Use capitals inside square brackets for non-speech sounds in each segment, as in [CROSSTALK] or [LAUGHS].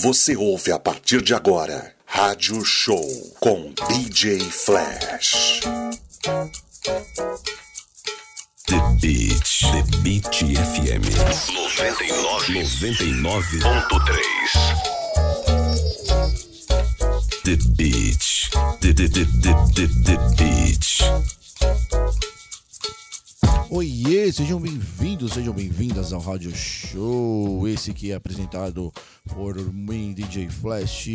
Você ouve a partir de agora Rádio Show com DJ Flash. The Beat, The Beat FM 99.3 The Beat, The, the, the, the, the, the Beat. Oiê, sejam bem-vindos, sejam bem-vindas ao Rádio Show. Esse que é apresentado por mim, DJ Flash.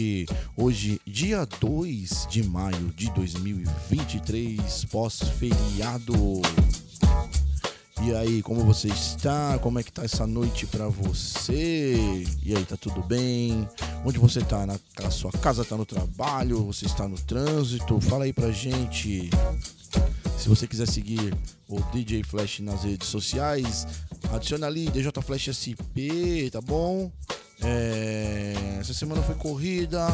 Hoje, dia 2 de maio de 2023, pós-feriado. E aí, como você está? Como é que tá essa noite pra você? E aí, tá tudo bem? Onde você tá? Na, na sua casa, tá no trabalho? Você está no trânsito? Fala aí pra gente. Se você quiser seguir o DJ Flash nas redes sociais, adiciona ali DJ Flash SP, tá bom? É, essa semana foi corrida.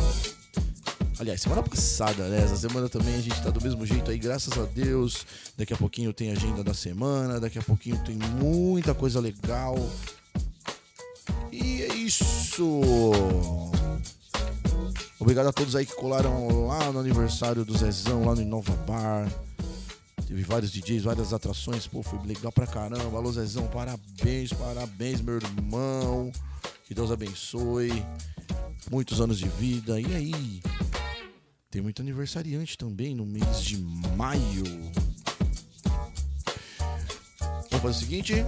Aliás, semana passada, né? Essa semana também a gente tá do mesmo jeito aí, graças a Deus. Daqui a pouquinho tem agenda da semana, daqui a pouquinho tem muita coisa legal. E é isso. Obrigado a todos aí que colaram lá no aniversário do Zezão, lá no Inova Bar. Teve vários DJs, várias atrações. Pô, foi legal pra caramba. Alô, Zezão, parabéns, parabéns, meu irmão. Que Deus abençoe. Muitos anos de vida. E aí? Tem muito aniversariante também no mês de maio. Vamos fazer o seguinte.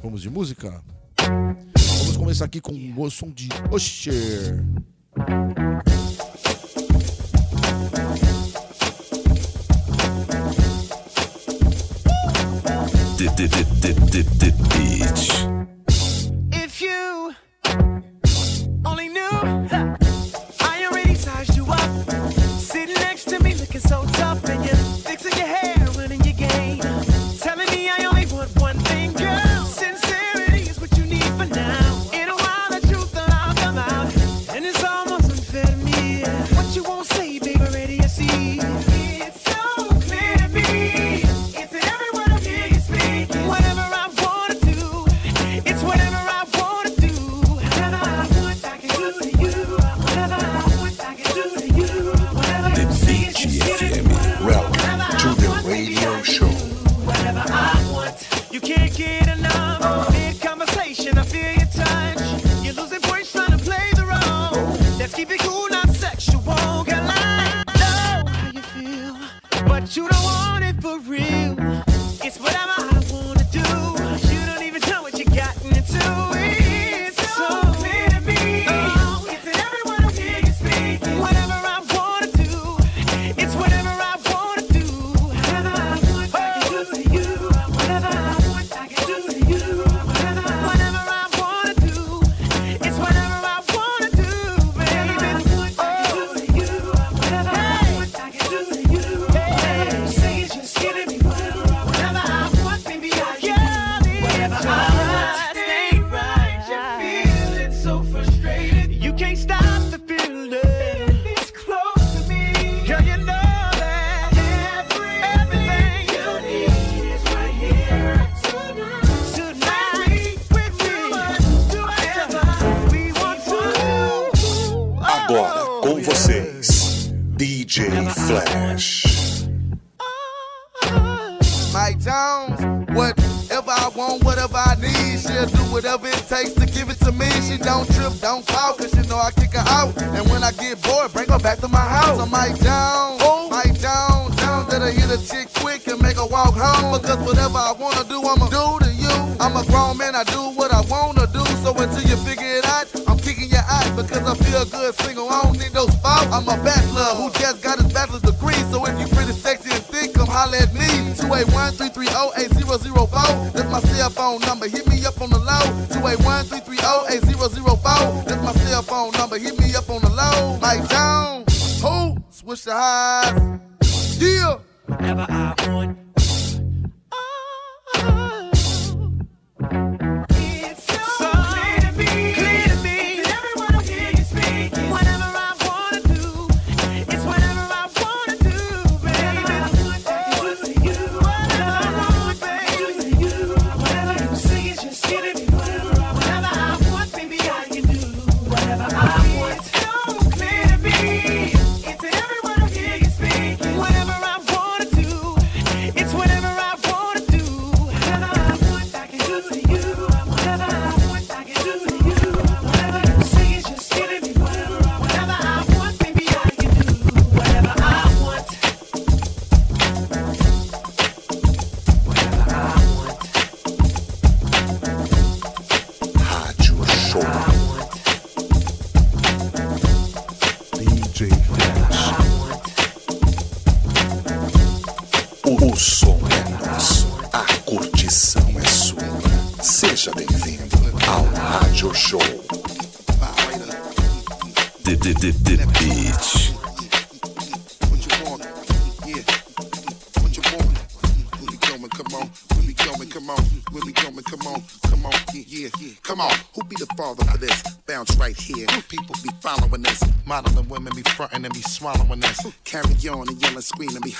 Vamos de música? Vamos começar aqui com o som de Usher. The, DJ Flash. Mike Jones, whatever I want, whatever I need, she'll do whatever it takes to give it to me. She don't trip, don't call, cause she know I kick her out. And when I get bored, bring her back to my house. I'm Mike Jones, Mike Jones, Jones that'll hit a chick quick and make her walk home. Because whatever I wanna do, I'ma do to you. I'm a grown man, I do what I wanna do. So until you figure it out, because I feel good single. I don't need no spouse. I'm a bachelor who just got his bachelor's degree. So if you pretty sexy and thick, come holler at me. 281-330-8004. That's my cell phone number. Hit me up on the low. 281-330-8004. That's my cell phone number. Hit me up on the low. Mike Jones. Who? Swish the highs. Yeah. I want.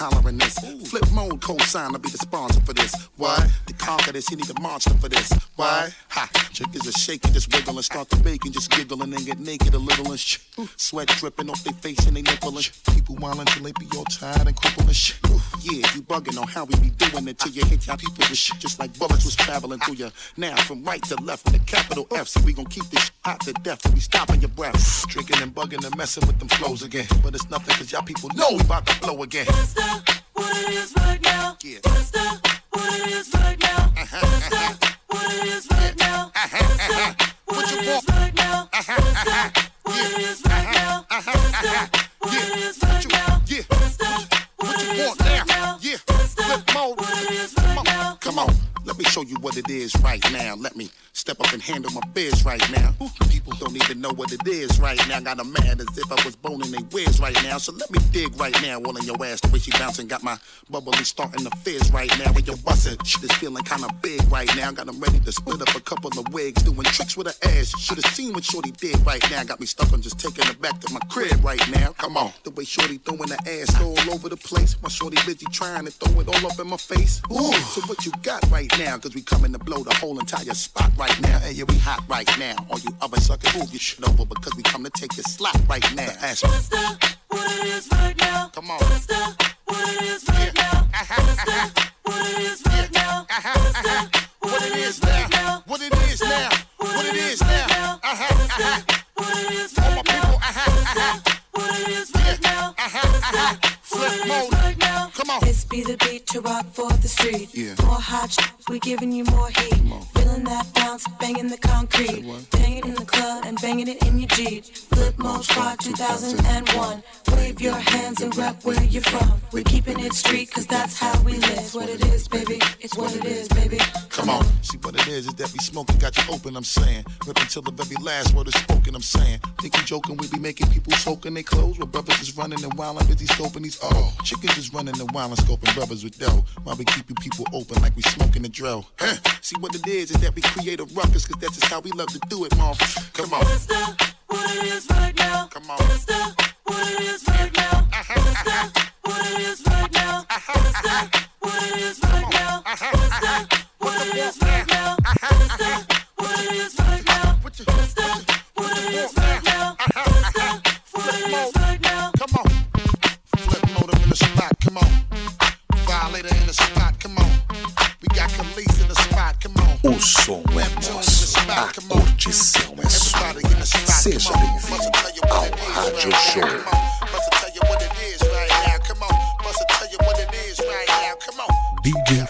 Hollering this. Flipmode, co-sign, I'll be the sponsor for this. Why? To conquer this, you need a monster for this. Why? Ha! Chickens are shaking, just wiggle and start to bake and just giggle and get naked a little and sh- Sweat dripping off their face and they nipple and sh- People whining till they be all tired and crippled and sh- Yeah, you bugging on how we be doing it till you hit your people with shit just like bullets was traveling through you. Now from right to left with a capital F, so we gon' keep this sh- hot to death till we stopping your breath. Drinking and bugging and messing with them flows again. But it's nothing cause y'all people know we about to blow again. The what it is right now. Yeah. That's the what it is right now. That's the what it is right now. That's the what it is right now. That's the what it is right now. That's the what it is right now. The What what it is right now? now. Show you what it is right now. Let me step up and handle my biz right now. People don't even know what it is right now. Got 'em mad as if I was boning they whiz right now. So let me dig right now. All in your ass. The way she bouncing got my bubbly starting to fizz right now. You're busting, shit is feeling kinda big right now. Got 'em ready to split up a couple of wigs. Doing tricks with her ass. Should've seen what Shorty did right now. Got me stuck on just taking her back to my crib right now. Come on. The way Shorty throwing her ass all over the place. My Shorty busy trying to throw it all up in my face. Ooh. So what you got right now? Cause we coming to blow the whole entire spot right now. Hey, yeah, we hot right now. All you other suckers, move your shit over because we come to take your slot right now. Ask me. That's the what it is right now. Come on. That's [LAUGHS] the what it is right now. [LAUGHS] That's the what it is right now. That's the What it is now? What it is now? What it is now? Uh-huh, uh-huh. what it is right now. uh-huh, uh-huh. What it is right now. Uh-huh, uh-huh. Flipmode. right now. Come on. This be the beat to rock for the street. Yeah. More hot, sh- we giving you more heat. Feeling that bounce, banging the concrete. Bang it in the club and banging it in your Jeep. Flipmode Squad 2001. Wave your hands and rap where you're from. We're keeping it street, cause that's how we live. It's what it is, baby. It's what it is, baby. Come on. See what it is is that we smoking, got you open, I'm saying. Rip until the very last word is spoken, I'm saying. Think we joking, we be making people soaking their clothes. While brothers is running and wildin', busy scoping these oh. Chickens is running and wildin', scoping brothers with dough. While we keep you people open like we smoking the drill. Huh. See what it is is that we create a ruckus, cause that's just how we love to do it, motherfucker. Come on. That's the what it is right now. Come on. That's the what it is right now. Uh-huh. That's the what it is right now. Uh-huh. That's the O som é nosso, a curtição é sua. Seja bem-vindo ao Rádio Show. DJ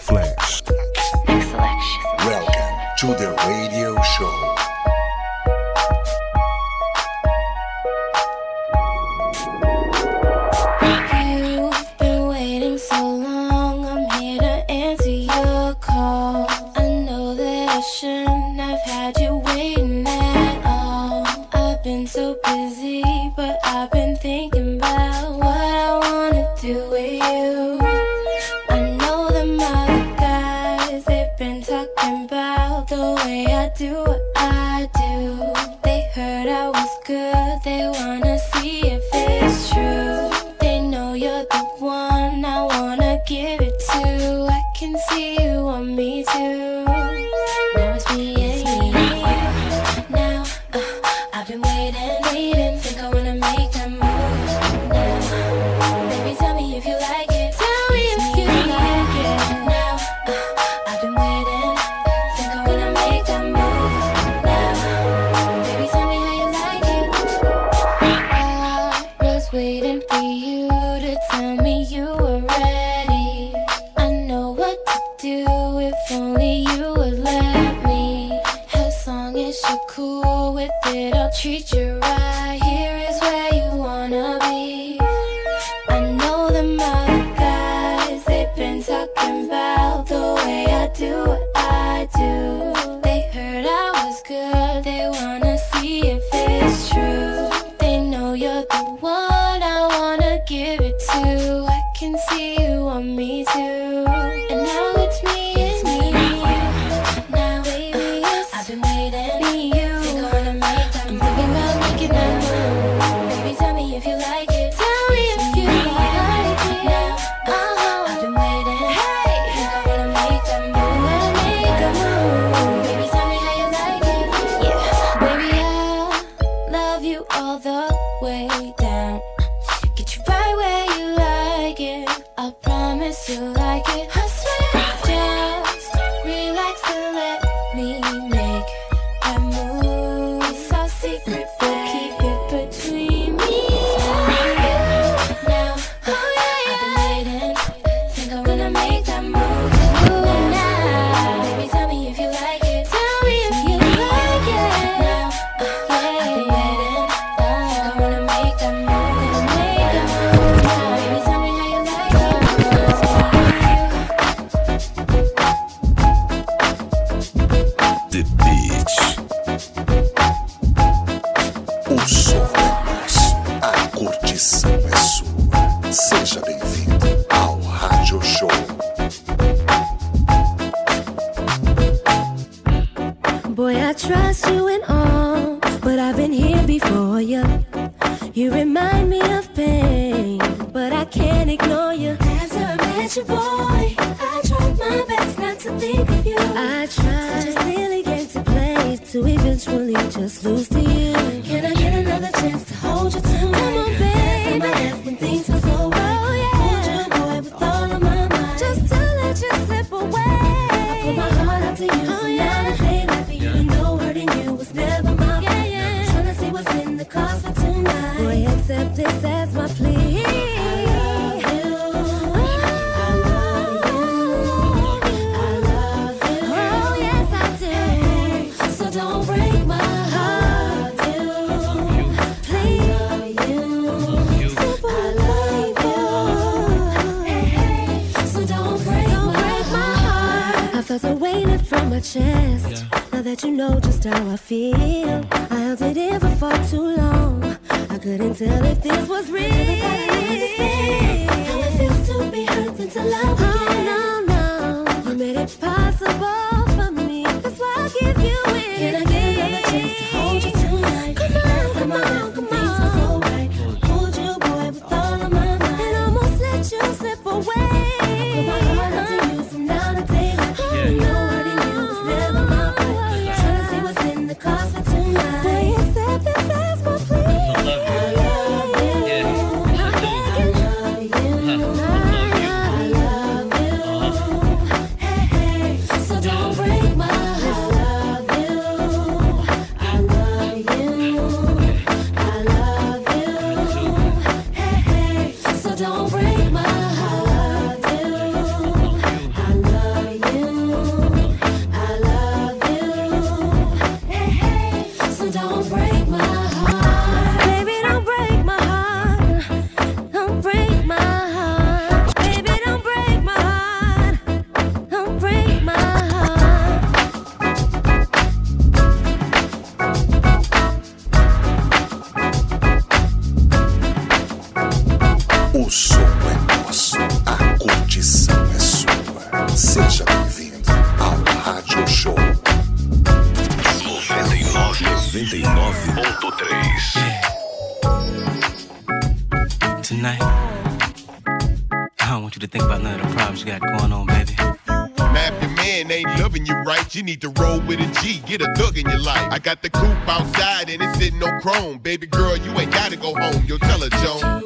G, get a thug in your life. I got the coupe outside and it's sitting on chrome. Baby girl, you ain't gotta go home. Yo, tell her, Joan.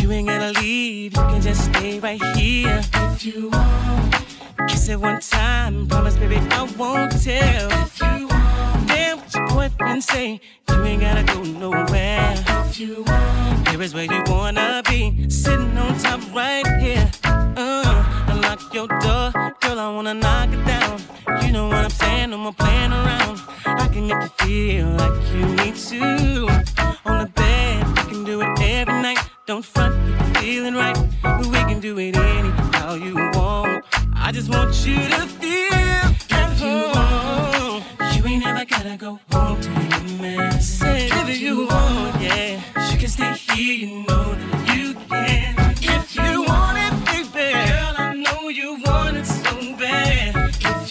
You ain't gonna leave, you can just stay right here if you want. Kiss it one time, promise, baby, I won't tell. If you want, damn what your boyfriend say, you ain't gotta go nowhere. If you want, here is where you wanna be, sitting on top right here. Uh, unlock your door Girl, I wanna knock it down. You know what I'm saying? No more playing around. I can make you feel like you need to. On the bed, we can do it every night. Don't front, you're feeling right. But we can do it any how you want. I just want you to feel if you want. You ain't never gotta go home to your man. Say if you want, yeah. You can stay here, you know that you can. If you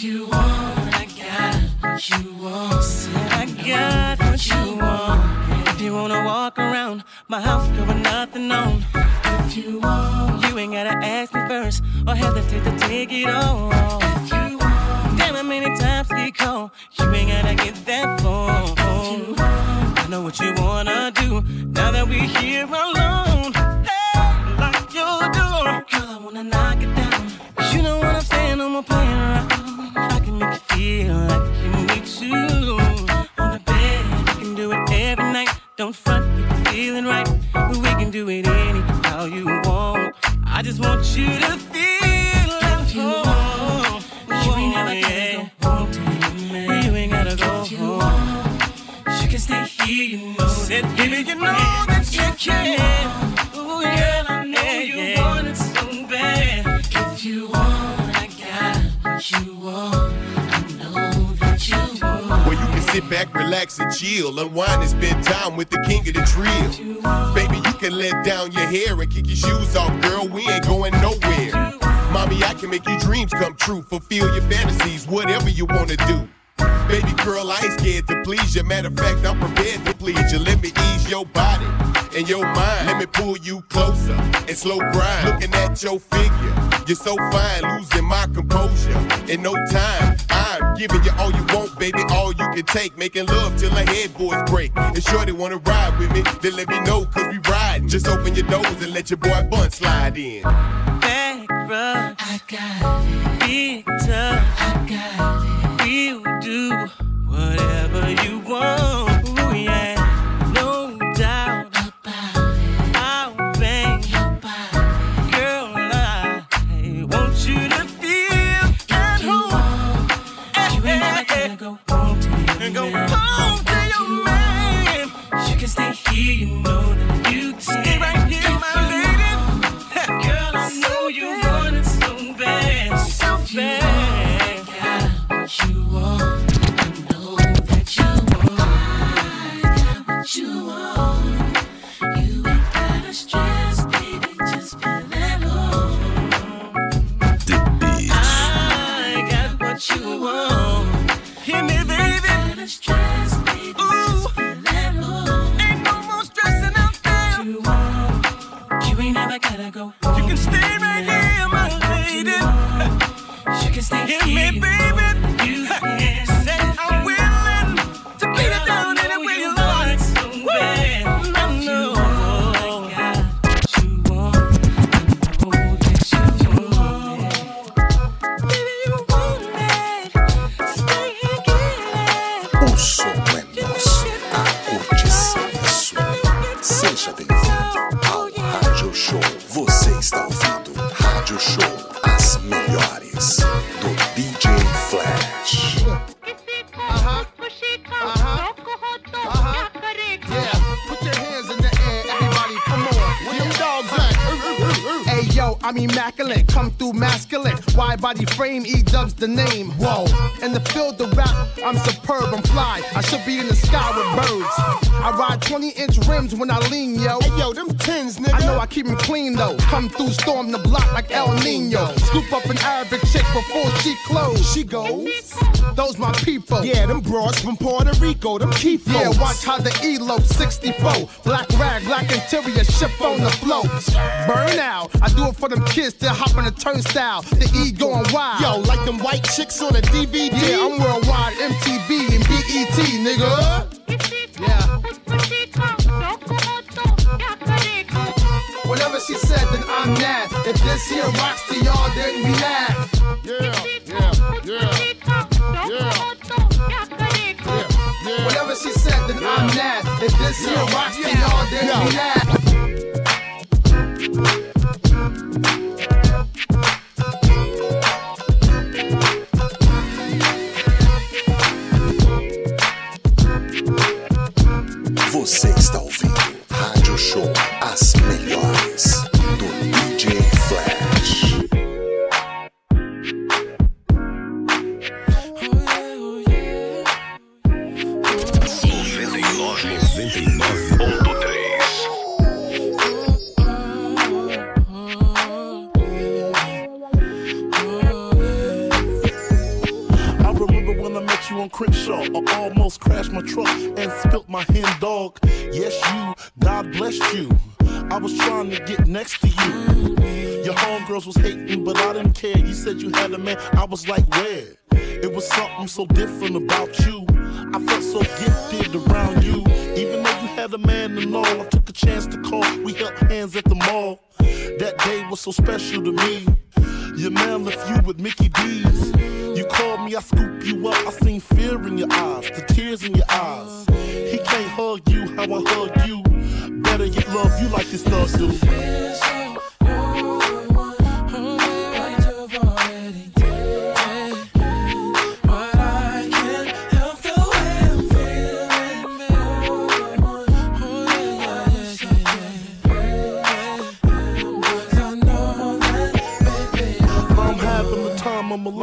you want, I got what you want. I got what you want. If you wanna walk around my house with nothing on, if you want, you ain't gotta ask me first or hesitate to take it all. If you want, damn it, many times he call, you ain't gotta get that phone. If you want, I know what you wanna do now that we here alone. Said, baby, you know that you feel like you need to. Bed. We can. Ooh, girl, I you you can sit back, relax, and chill. Unwind and spend time with the king of the drill. Baby, you can let down your hair and kick your shoes off, girl. We ain't going nowhere. Mommy, I can make your dreams come true. Fulfill your fantasies, whatever you wanna do. Baby girl, I ain't scared to please you. Matter of fact, I'm prepared to please you. Let me ease your body and your mind. Let me pull you closer and slow grind. Looking at your figure, you're so fine, losing my composure. In no time, I'm giving you all you want, baby, all you can take. Making love till the headboards break. And sure they wanna ride with me, then let me know, cause we riding. Just open your doors and let your boy Bun slide in. back rub. I got it. Big tub. I got it. We'll do whatever you want. Ooh, yeah. No doubt about it. I'll bang your body. Girl, I want you to feel at home. You ain't never gotta go home to your go home to your man. You can stay here, you know that stay right here, my lady. You can stay here, me, baby. You Show. Você está ouvindo Rádio Show, as melhores do DJ Flash. Yo, I'm immaculate, come through masculine. Wide body frame, E dubs the name. Whoa, in the field of rap, I'm superb, I'm fly. I should be in the sky with birds. I ride 20 inch rims when I lean, yo. Hey yo, them tins, nigga. I know I keep them clean though. Come through, storm the block like El Nino. Scoop up an Arabic chick before she close. She goes. Those my people. Yeah, them broads from Puerto Rico, them keep Yeah, watch how the elope 64. Black rag, black interior, ship on the flow. Burn out. I do it for them kids that hop on the turnstile. The E going wild. Yo, like them white chicks on the DVD. Yeah, I'm worldwide, MTV and BET, nigga. Yeah. I'm mad. If this here rocks to y'all, then we mad. Yeah, yeah, yeah. Whatever she said, then I'm mad. If this here rocks to y'all, then we mad. Almost crashed my truck and spilt my hen dog. Yes, you, God bless you. I was trying to get next to you. Your homegirls was hating, but I didn't care. You said you had a man. I was like, where? It was something so different about you. I felt so gifted around you. Even though you had a man and all. I took a chance to call. We held hands at the mall. That day was so special to me. Your man left you with Mickey D's. You called me, I scoop you up. I seen fear in your eyes, the tears in your eyes. He can't hug you how I hug you. Better yet, love you like this thug do.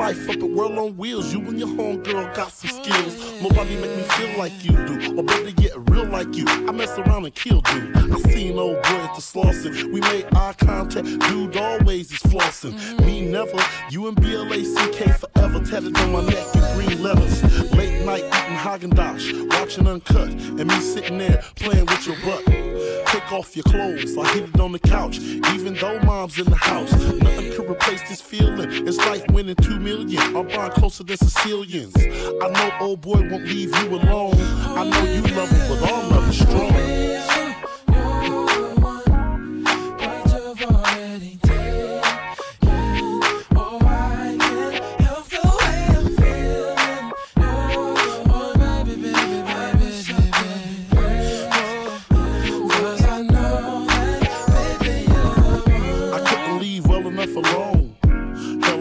Life up at World on Wheels. You and your homegirl got some skills. Nobody make me feel like you do, or better yet, real like you. I mess around and kill dude. I seen old boy at the Slauson. We made eye contact, dude always is flossing. Me never, you and BLACK forever tatted on my neck in green letters. Late night eating Haagen Dazs, watching Uncut, and me sitting there playing with your butt. Take off your clothes, I hit it on the couch, even though mom's in the house. Nothing could replace this feeling. It's like winning two million. I'm bond closer than Sicilians. I know old boy won't leave you alone. I know you love him, but our love is strong.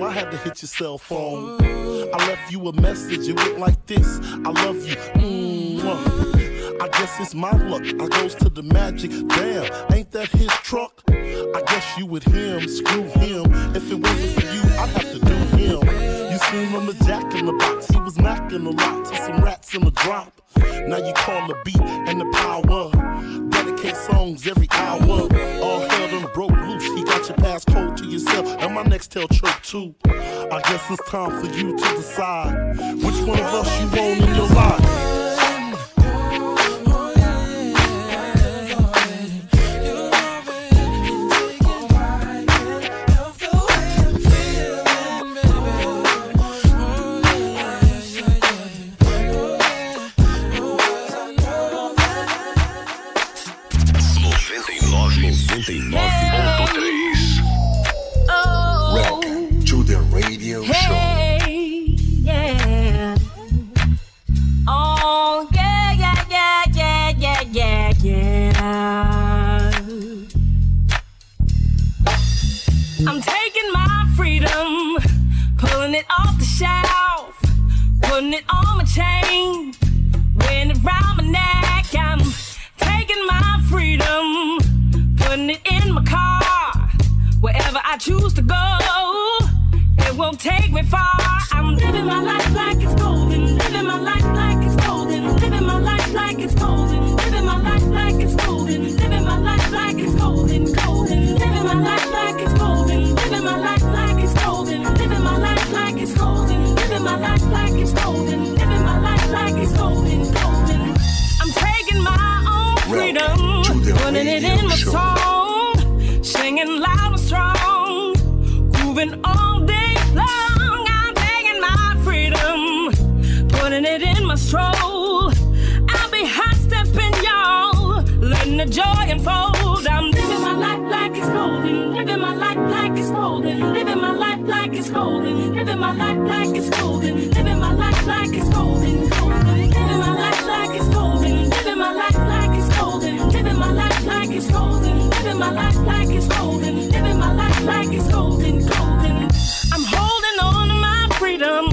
I had to hit your cell phone. I left you a message, it went like this I love you. Mwah. I guess it's my luck. I goes to the magic. Damn, ain't that his truck? I guess you with him, screw him. If it wasn't for you, I'd have to do him. You seen him a jack in the box. He was macking a lot to some rats in the drop. Now you call the beat and the power. Dedicate songs every hour. All to yourself and my next tail choke too. I guess it's time for you to decide which one of us you want in your life. Choose to go. It won't take me far. I'm living my life like it's golden, living my life like it's golden, living my life like it's golden, living my life like it's golden, living my life like it's golden, golden, living my life like it's golden, living my life like it's golden, living my life like it's golden, living my life like it's golden, living my life like it's golden, golden. I'm taking my own freedom, putting it in my song, singing loud grooving all day long. I'm taking my freedom, putting it in my stroll. I'll be hot stepping, y'all, letting the joy unfold. I'm living my life like it's golden, living my life like it's golden, living my life like it's golden, living my life like it's golden, living my life like it's golden, golden, living my life like it's golden, living my life like it's golden, living my life like it's golden, living my life like it's golden, living my life like it's golden, golden. Freedom,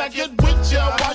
I get with ya? Why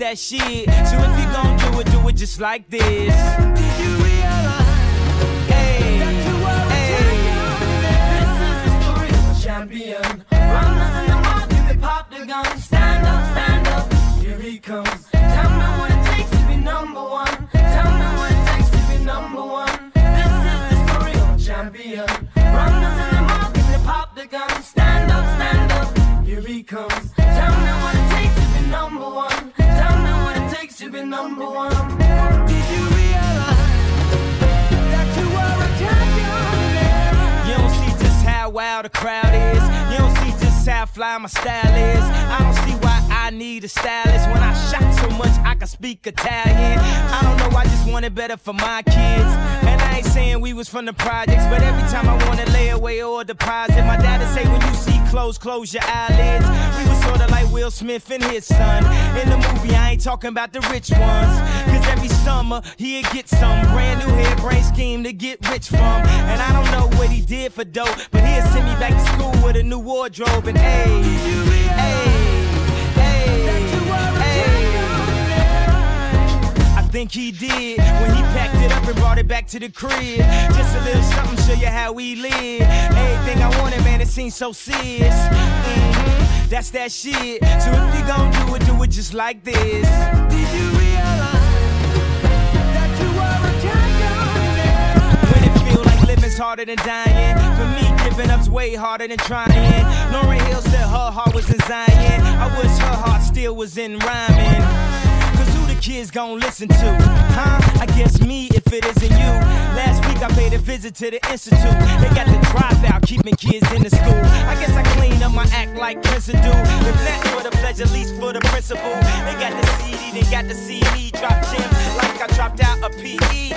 that shit. So if you gon' do it, do it just like this. Did you realize? Hey, This is the story of champion. Runners in the market, they pop the gun. Number one. You don't see just how wild the crowd is. You don't see just how fly my style is. I don't see why I need a stylist when I shot so much I can speak Italian. I don't know, I just want it better for my kids. And I ain't saying we was from the projects, but every time I wanna lay away or deposit, my dad'd say when you see clothes, close your eyelids. We was sorta like Will Smith and his son. In the movie, I ain't talking about the rich ones. Cause every summer he'd get some brand new hairbrain scheme to get rich from. And I don't know what he did for dope, but he'd send me back to school with a new wardrobe and hey, think he did when he packed it up and brought it back to the crib. Just a little something, show you how we live. Everything I wanted, man, it seems so serious. Mhm, That's that shit. So if you gon' do it, do it just like this. Did you realize that you are a champion? When it feel like living's harder than dying. For me, giving up's way harder than trying. Lauryn Hill said her heart was in Zion. I wish her heart still was in rhyming. Cause who the kids gon' listen to? Huh? I guess me if it isn't you. Last week I paid a visit to the institute. They got the dropout, keeping kids in the school. I guess I clean up my act like do. If not for the pleasure, at least for the principle. They got the CD, they got the CD. Drop gems like I dropped out a PE.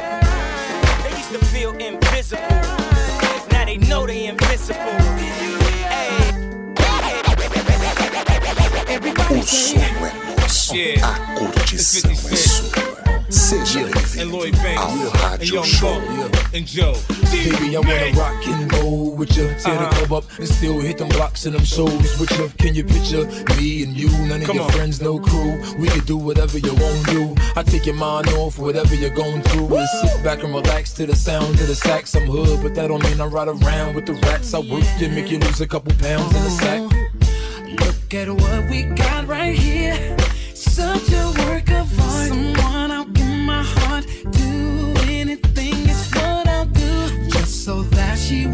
They used to feel invisible. Now they know they invincible. O som nosso, a curtição é sua. Seja bem-vindo ao Rádio Show. and Joe. Baby, I wanna rock and roll with you. Tear the uh-huh. club up and still hit them blocks and them shows with you. Can you picture me and you? None of Come your on. friends, no crew. We could do whatever you want to do. I take your mind off whatever you're going through. And sit back and relax to the sound of the sax. I'm hood, but that don't mean I ride around with the rats. I work to make you lose a couple pounds in the sack. Look at what we got right here. Such a work of art. Someone my heart. Do anything what I'll do. Just so that she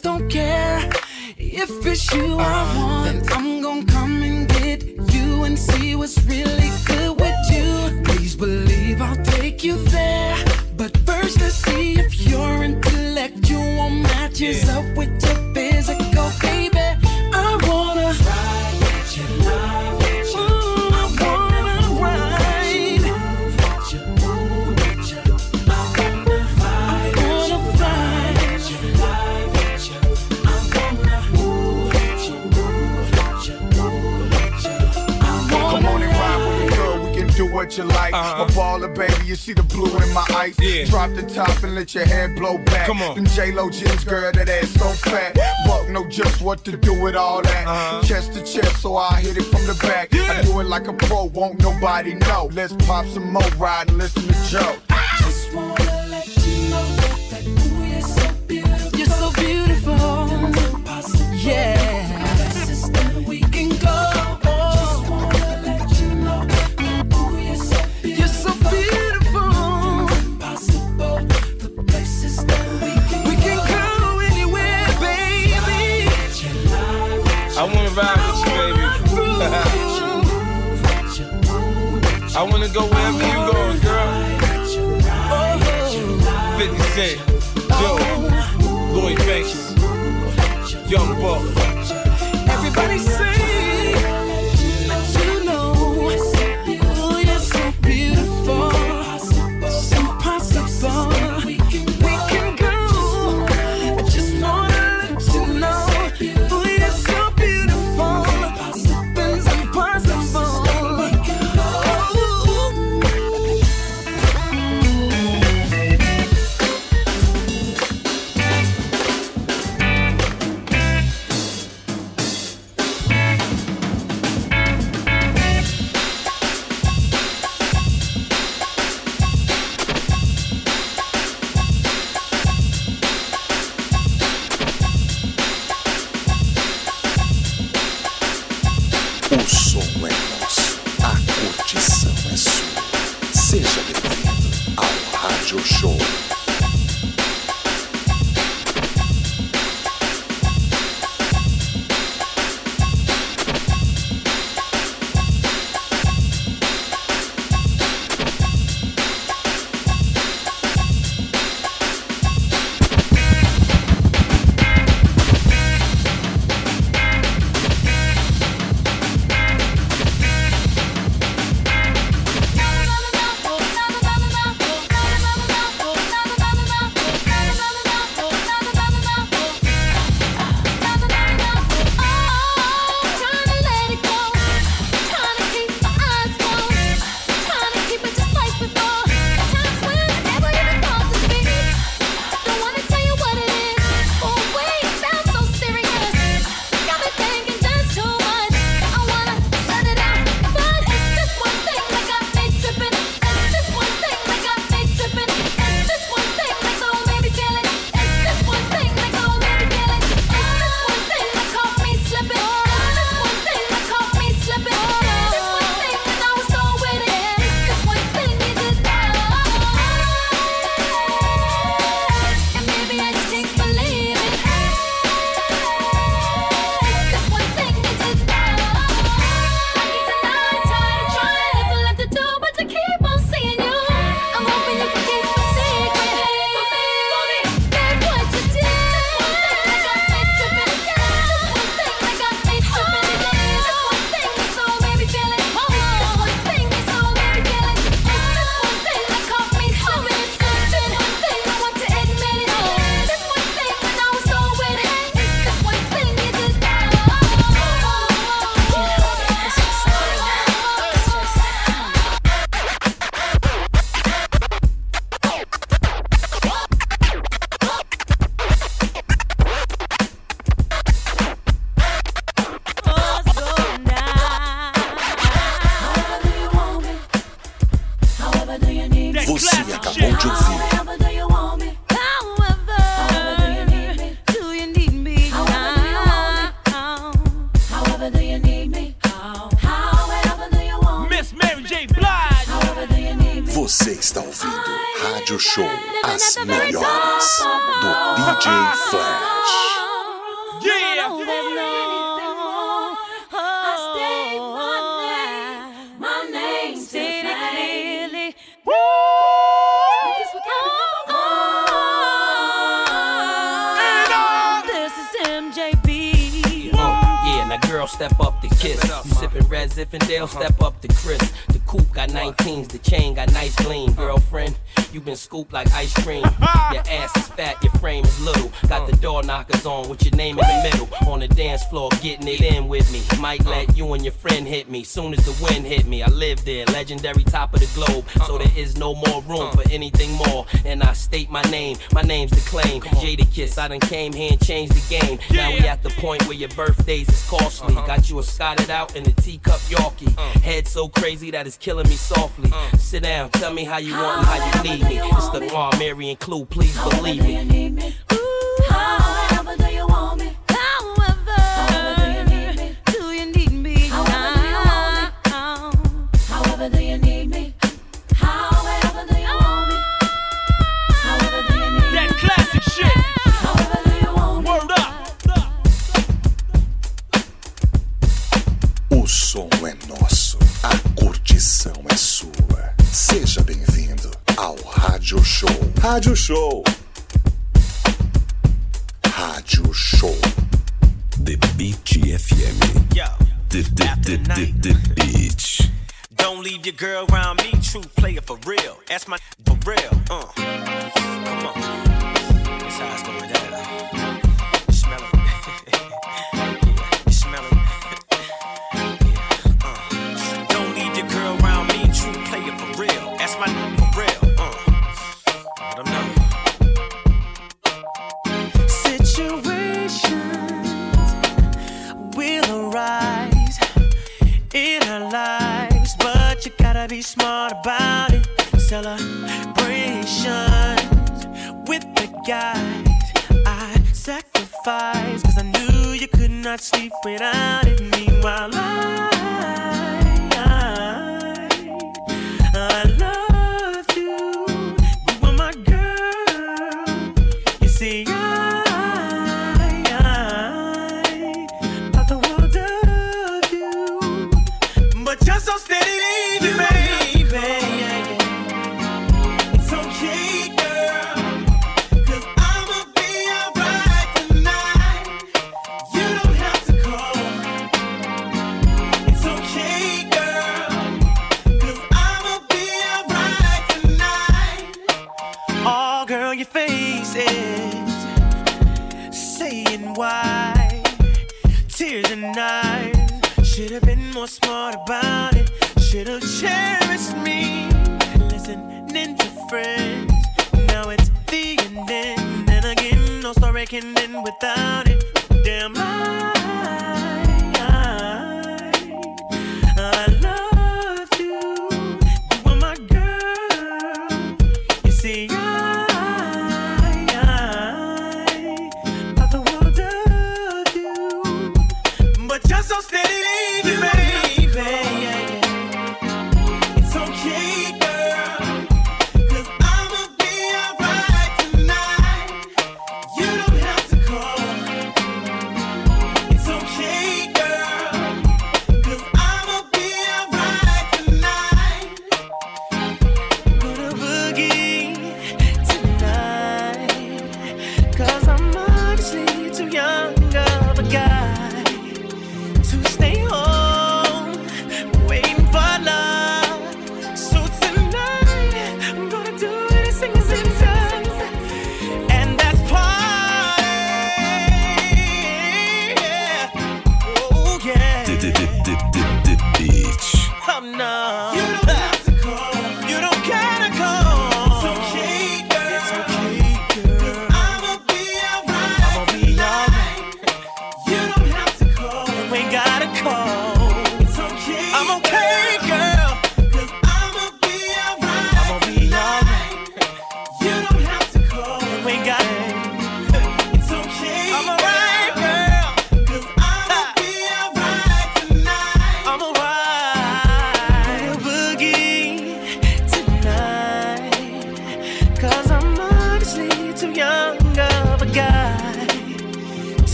just don't care. If it's you I uh, want, then I'm gonna come and get you and see what's really good with you. Please believe I'll take you there. But first, let's see if your intellectual matches up you like. A uh-huh. baller, baby. You see the blue in my eyes. Drop the top and let your hair blow back. Come on. Them J-Lo jeans, girl, that ass so fat. Buck know just what to do with all that. Uh-huh. Chest to chest, so I hit it from the back. I do it like a pro, won't nobody know. Let's pop some more ride and listen to Joe. Just wanna vibe baby. [LAUGHS] I wanna go wherever you go, girl. 50 Cent, Joe, Lloyd Banks, Young Buck. Everybody sing. legendary top of the globe. So there is no more room for anything more. And I state my name, my name's the claim. Jadakiss, I done came here and changed the game. Now we at the point where your birthdays is costly. Uh-huh. Got you a scotted out in a teacup Yorkie. Uh. Head so crazy that it's killing me softly. Uh. Sit down, tell me how you want and how you need me. It's the Mary and Clue, please believe me. show.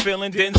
feeling, then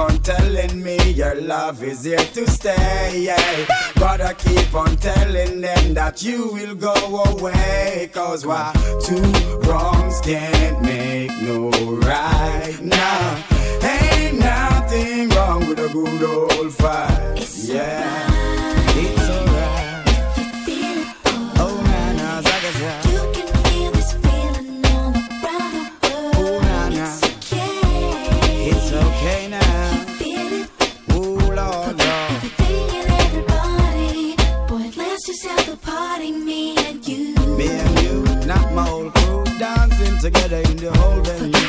on telling me your love is here to stay. Yeah. But I keep on telling them that you will go away. Cause why two wrongs can't make no right now. Ain't nothing wrong with a good old fight. Yeah. together in the whole venue.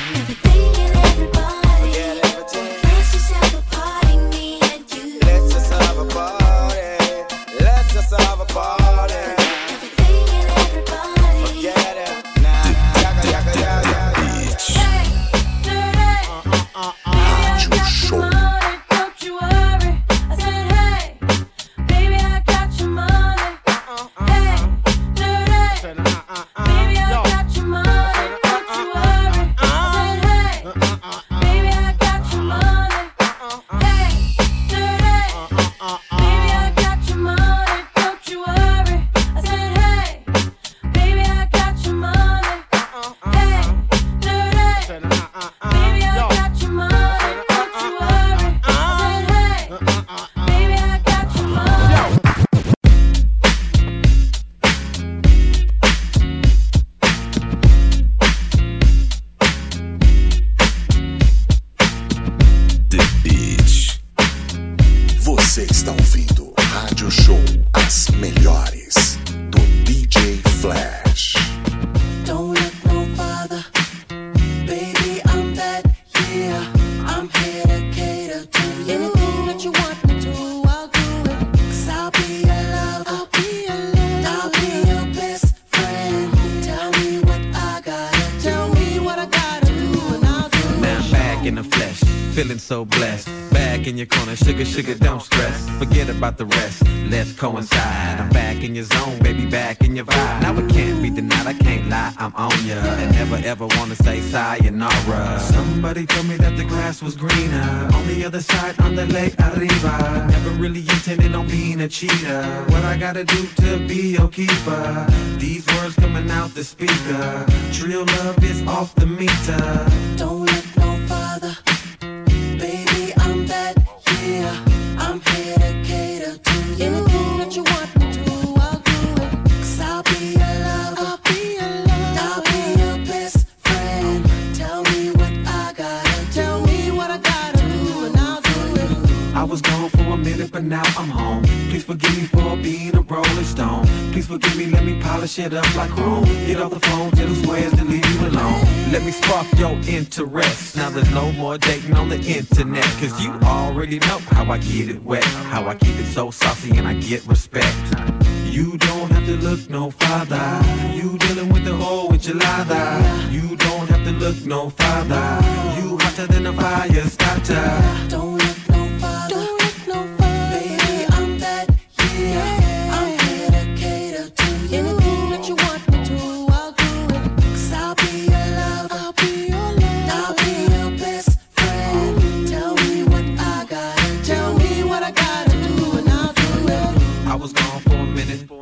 was gone for a minute.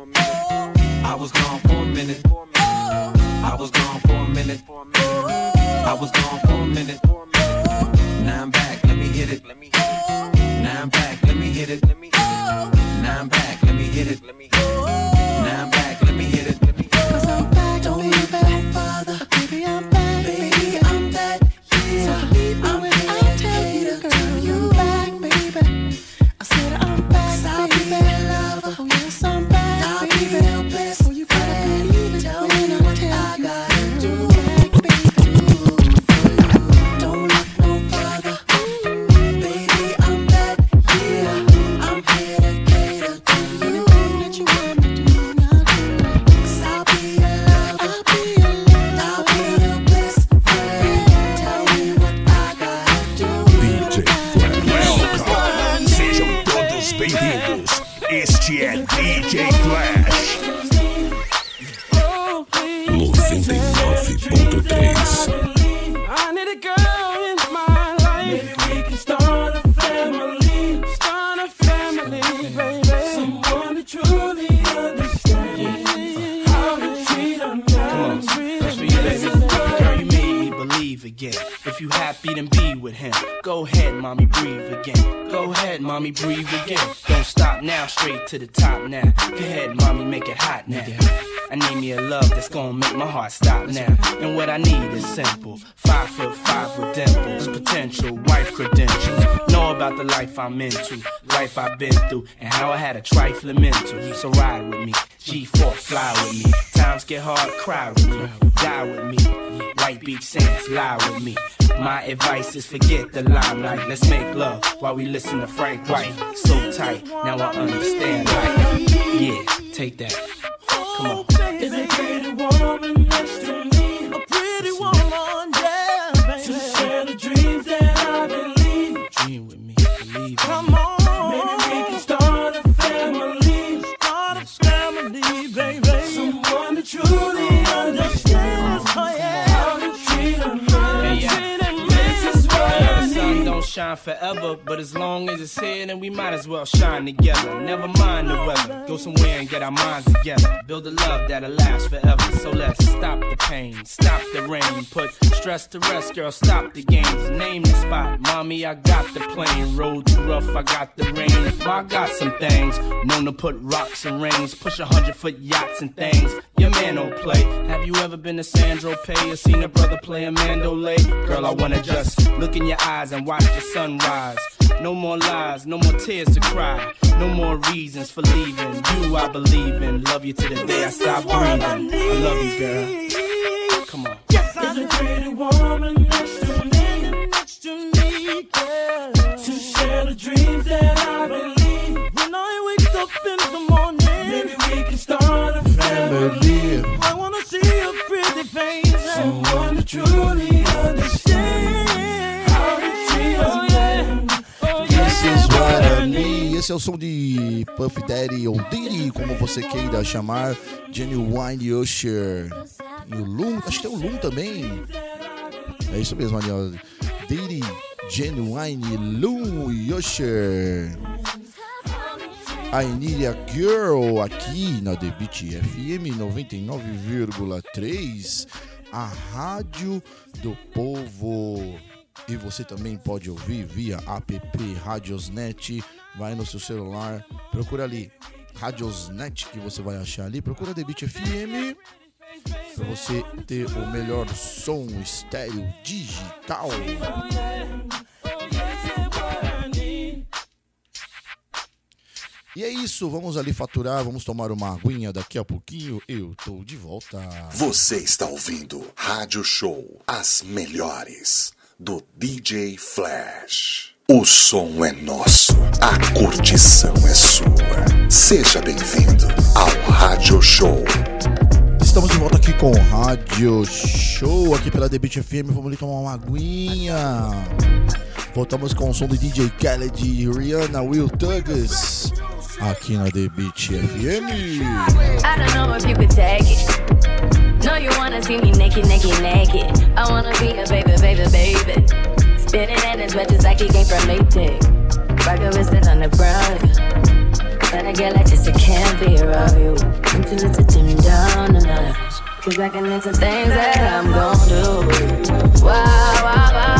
So ride with me. G4, fly with me. Times get hard, cry with me. Die with me. White Beach Saints, lie with me. My advice is forget the limelight. Let's make love while we listen to Frank White. So tight, now I understand Right? Yeah, take that. as long as it's here, then we might as well shine together. Never mind the weather, go somewhere and get our minds together. Build a love that'll last forever. So let's stop the pain, stop the rain, put stress to rest, girl. Stop the games, name the spot. Mommy, I got the plane, road too rough, I got the range. Well, I got some things, known to put rocks and rings, push a hundred foot yachts and things. Your man don't play. Have you ever been to Saint-Tropez or seen a brother play a mandolay? Girl, I wanna just look in your eyes and watch the sunrise. No more lies, no more tears to cry. No more reasons for leaving. You, I believe in. Love you to the day I stop breathing. I, I, love you, girl. Come on. Yes, I There's a pretty woman next to me, next to me, girl. To share the dreams that I believe. When I wake up in the morning, maybe we can start a family. family. I wanna see a pretty face, someone to truly understand how to treat us. Esse é o som de Puff Daddy ou Diddy, como você queira chamar, Genuine Usher. E o Loom, acho que tem o Loom também. É isso mesmo, ó. Diddy, Genuine, Loom Usher. I Need a Girl aqui na Beat FM 99,3, a rádio do povo. E você também pode ouvir via app Radiosnet. Vai no seu celular, procura ali Radiosnet que você vai achar ali. Procura The Beat FM para você ter o melhor som estéreo digital. E é isso, vamos ali faturar, vamos tomar uma aguinha daqui a pouquinho. Eu tô de volta. Você está ouvindo Rádio Show, as melhores do DJ Flash. O som é nosso, a curtição é sua. Seja bem-vindo ao Rádio Show. Estamos de volta aqui com o Rádio Show, aqui pela The Beat FM. Vamos ali tomar uma aguinha. Voltamos com o som do DJ Khaled, Rihanna, Will Tuggers, aqui na The Beat FM. I don't know if you could take it. No, you wanna see me naked, naked, naked. I wanna be a baby, baby, baby. Spinning in his red like he came from Maytag. Rocket with it on the ground. But I get like this, it can't be around you. I'm too dim down a notch. Cause I can into things that I'm gon' do. Wow, wow. Wow,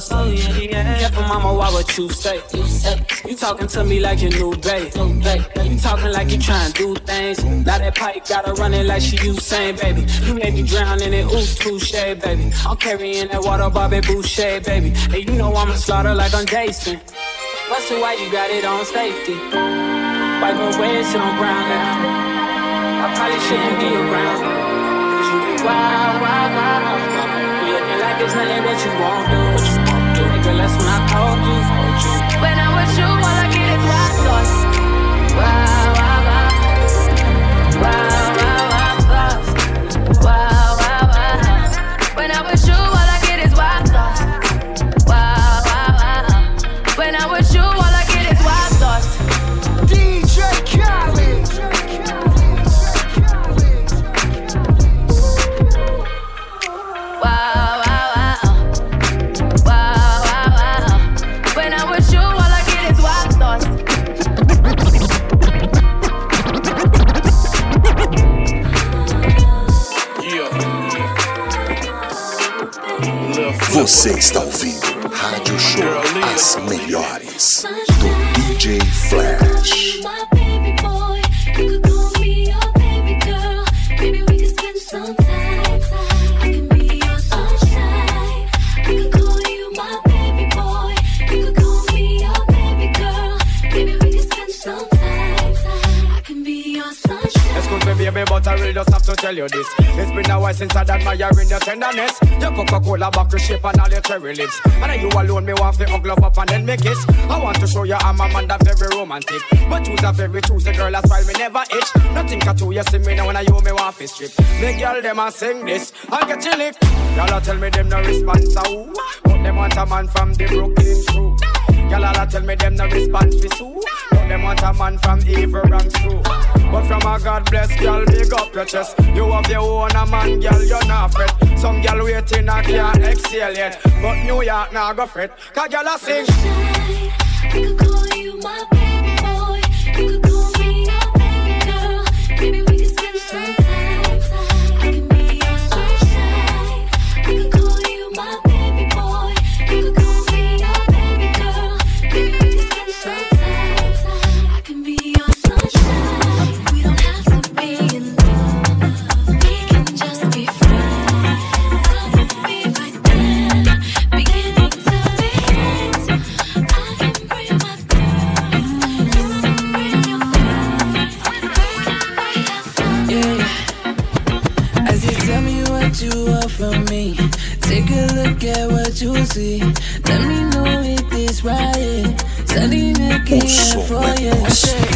the doors. Oh, yeah, yeah. Careful, mama, why what you say? You talking to me like your new babe. You talking like you trying to do things. Now that pipe got her running like she Usain, baby. You made me drown in it, ooh, touche, baby. I'm carrying that water, Bobby Boucher, baby. And you know I'm a slaughter like I'm Jason. Busted white, you got it on safety. Wipe away, sit on ground now. I probably shouldn't be around. Cause you be wild, wild, wild. You looking like it's nothing that you won't do. That's when I told you. When I'm with you, Você está ouvindo Rádio Show, as melhores do DJ Flash. Just have to tell you this. It's been a while since I'd admiring your tenderness. Your Coca-Cola bottle shape and all your cherry lips. And then you alone, me want to hug love up and then make kiss. I want to show you I'm a man that very romantic. But you's a very choosy girl, that's why me never itch. Nothing can do you see me now when I you me want to strip. Me girl, them a sing this. I get you lick. Y'all tell me them no response, who? But them want a man from the Brooklyn crew. Y'all all tell me them no response, for Sue. But them want a man from evil ranks too. But from a God bless girl, big up your chest. You have your own a man, girl, you're not fret. Some girl waiting, I can't exhale yet. But New York, now go fret. Cause girl, I sing. I could call you my baby see. Let me know if this right. Standing again for you.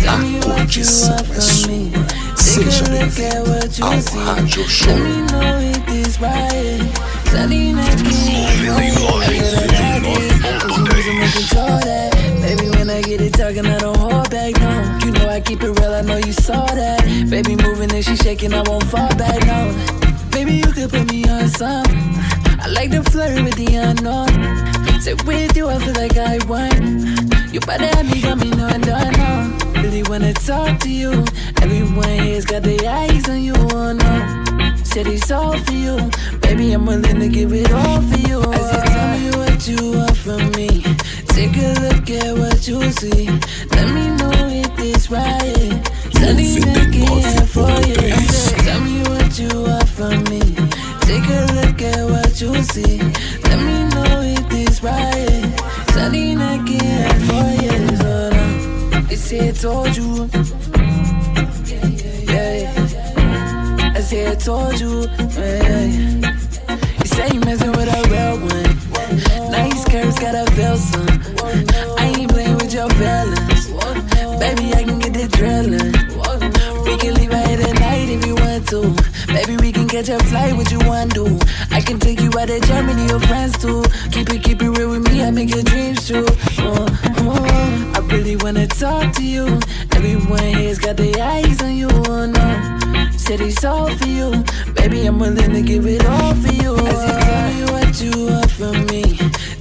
Tell me what you want from me. Take a look at what you see. Let me know if this right. Standing again for you. I can control that. Baby, when I get it talking, I don't hold back, no. You know I keep it real, I know you saw that. Baby moving and she shaking, I won't fall back, no. Maybe you could put me on some. I like to flirt with the unknown. Say with you, I feel like I won. You better have me, got me knowing, don't know. Really wanna talk to you. Everyone here's got their eyes on you, oh no. Said it's all for you. Baby, I'm willing to give it all for you. As you tell me what you want from me. Take a look at what you see. Let me know if this right. Standing again for you. I said, Tell me what you want from me. At what you see. Let me know if this right. Standing again for. So, uh, they say I told you. Yeah, yeah. I say I told you. Yeah, yeah. You say you messing with a real one. Nice curves, gotta feel some. I ain't playing with your feelings. Baby, I can get the drilling. We can leave out here tonight if you want to. Catch a flight, what you want to. Do? I can take you out to Germany, your friends too. Keep it, keep it real with me, I make your dreams true. Oh, oh, I really wanna talk to you. Everyone here's got their eyes on you, oh no. Said it's all for you. Baby, I'm willing to give it all for you. As you tell me what you want from me.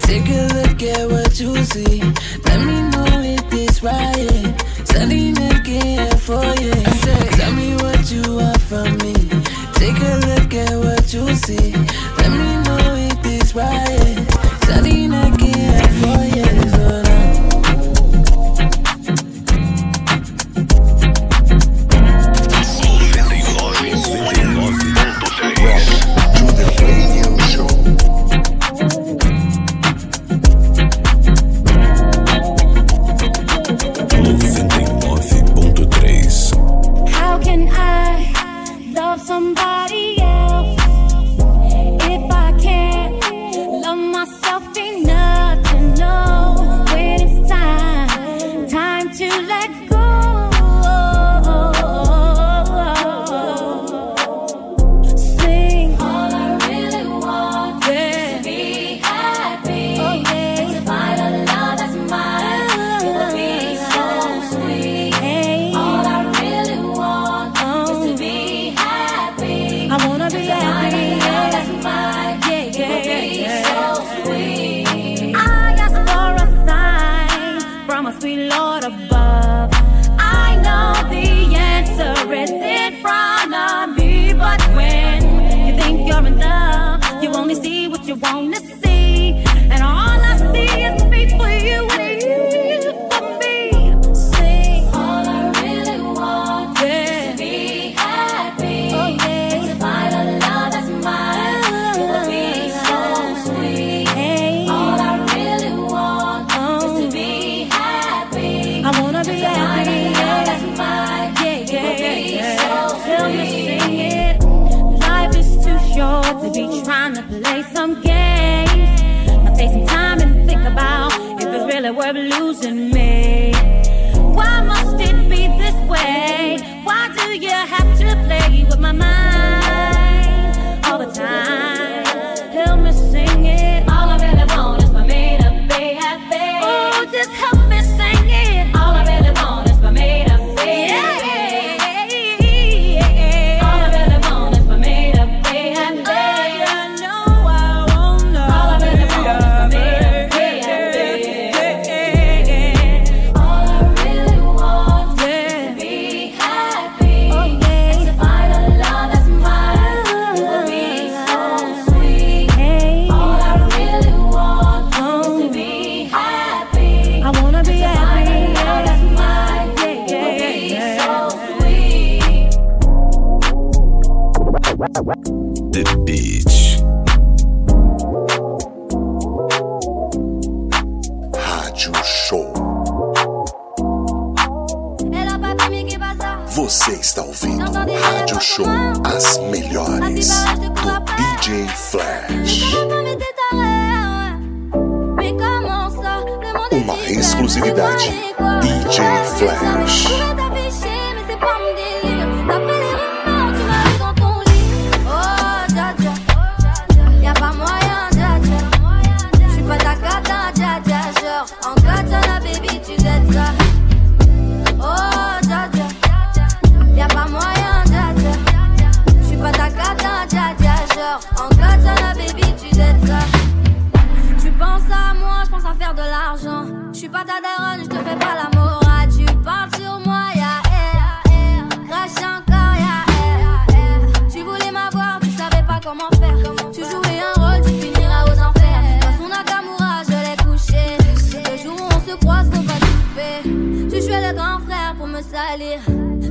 Take a look at what you see. Let me know if this right. Standing again for you. I tell me what you want from me. Take a look at what you see. Let me know if this right. Standing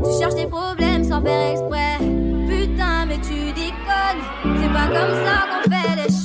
Tu cherches des problèmes sans faire exprès. Putain, mais tu déconnes. C'est pas comme ça qu'on fait les choses.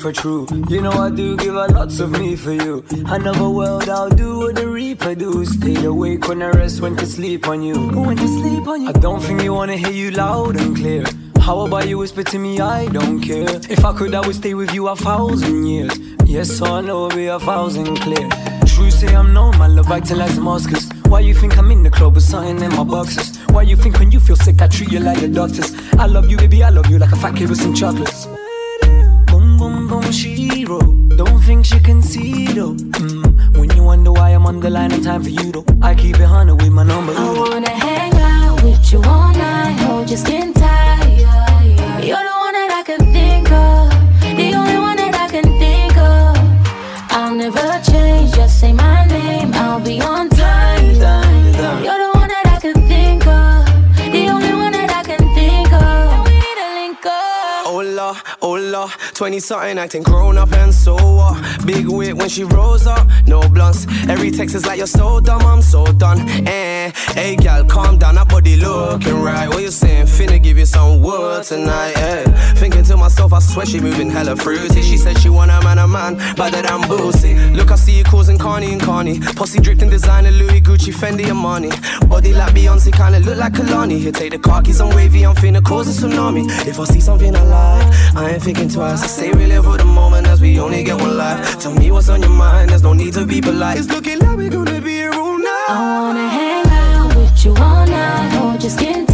For true. You know I do give a lots of me for you. Another world I'll do what the reaper do. Stay awake when I rest, when to sleep on you. When to sleep on you. I don't think you wanna hear you loud and clear. How about you whisper to me? I don't care. If I could, I would stay with you a thousand years. Yes, know it'll be a thousand clear. True say I'm known, my love acting like Damascus. Why you think I'm in the club with something in my boxes? Why you think when you feel sick I treat you like the doctors? I love you, baby, I love you like a fat kid with some chocolates. Wrote. Don't think she can see though. Mm. When you wonder why I'm on the line in time for you though, I keep it hundred with my number. I wanna hang out with you all night, hold your skin tight. You're the one that I can think of, the only one that I can think of. I'll never change, just say my name, I'll be on hola, 20 something acting grown up and so what? Big wit when she rose up, no blunts. Every text is like you're so dumb, I'm so done. Eh, hey gal, calm down, that body looking right. What you saying? Finna give you some wood tonight, eh? Thinking to myself, I swear she moving hella fruity. She said she want a man, a man, better than boozy. Look, I see you causing Carney and Carney. Posse dripped in designer, Louis, Gucci, Fendi, and money. Body like Beyonce, kinda look like Kehlani. Here, take the car keys, I'm wavy, I'm finna cause a tsunami. If I see something I like, I ain't thinking twice. I say we live for the moment as we only get one life. Tell me what's on your mind, there's no need to be polite. It's looking like we're gonna be here all night. I wanna hang out with you all night, hold your skin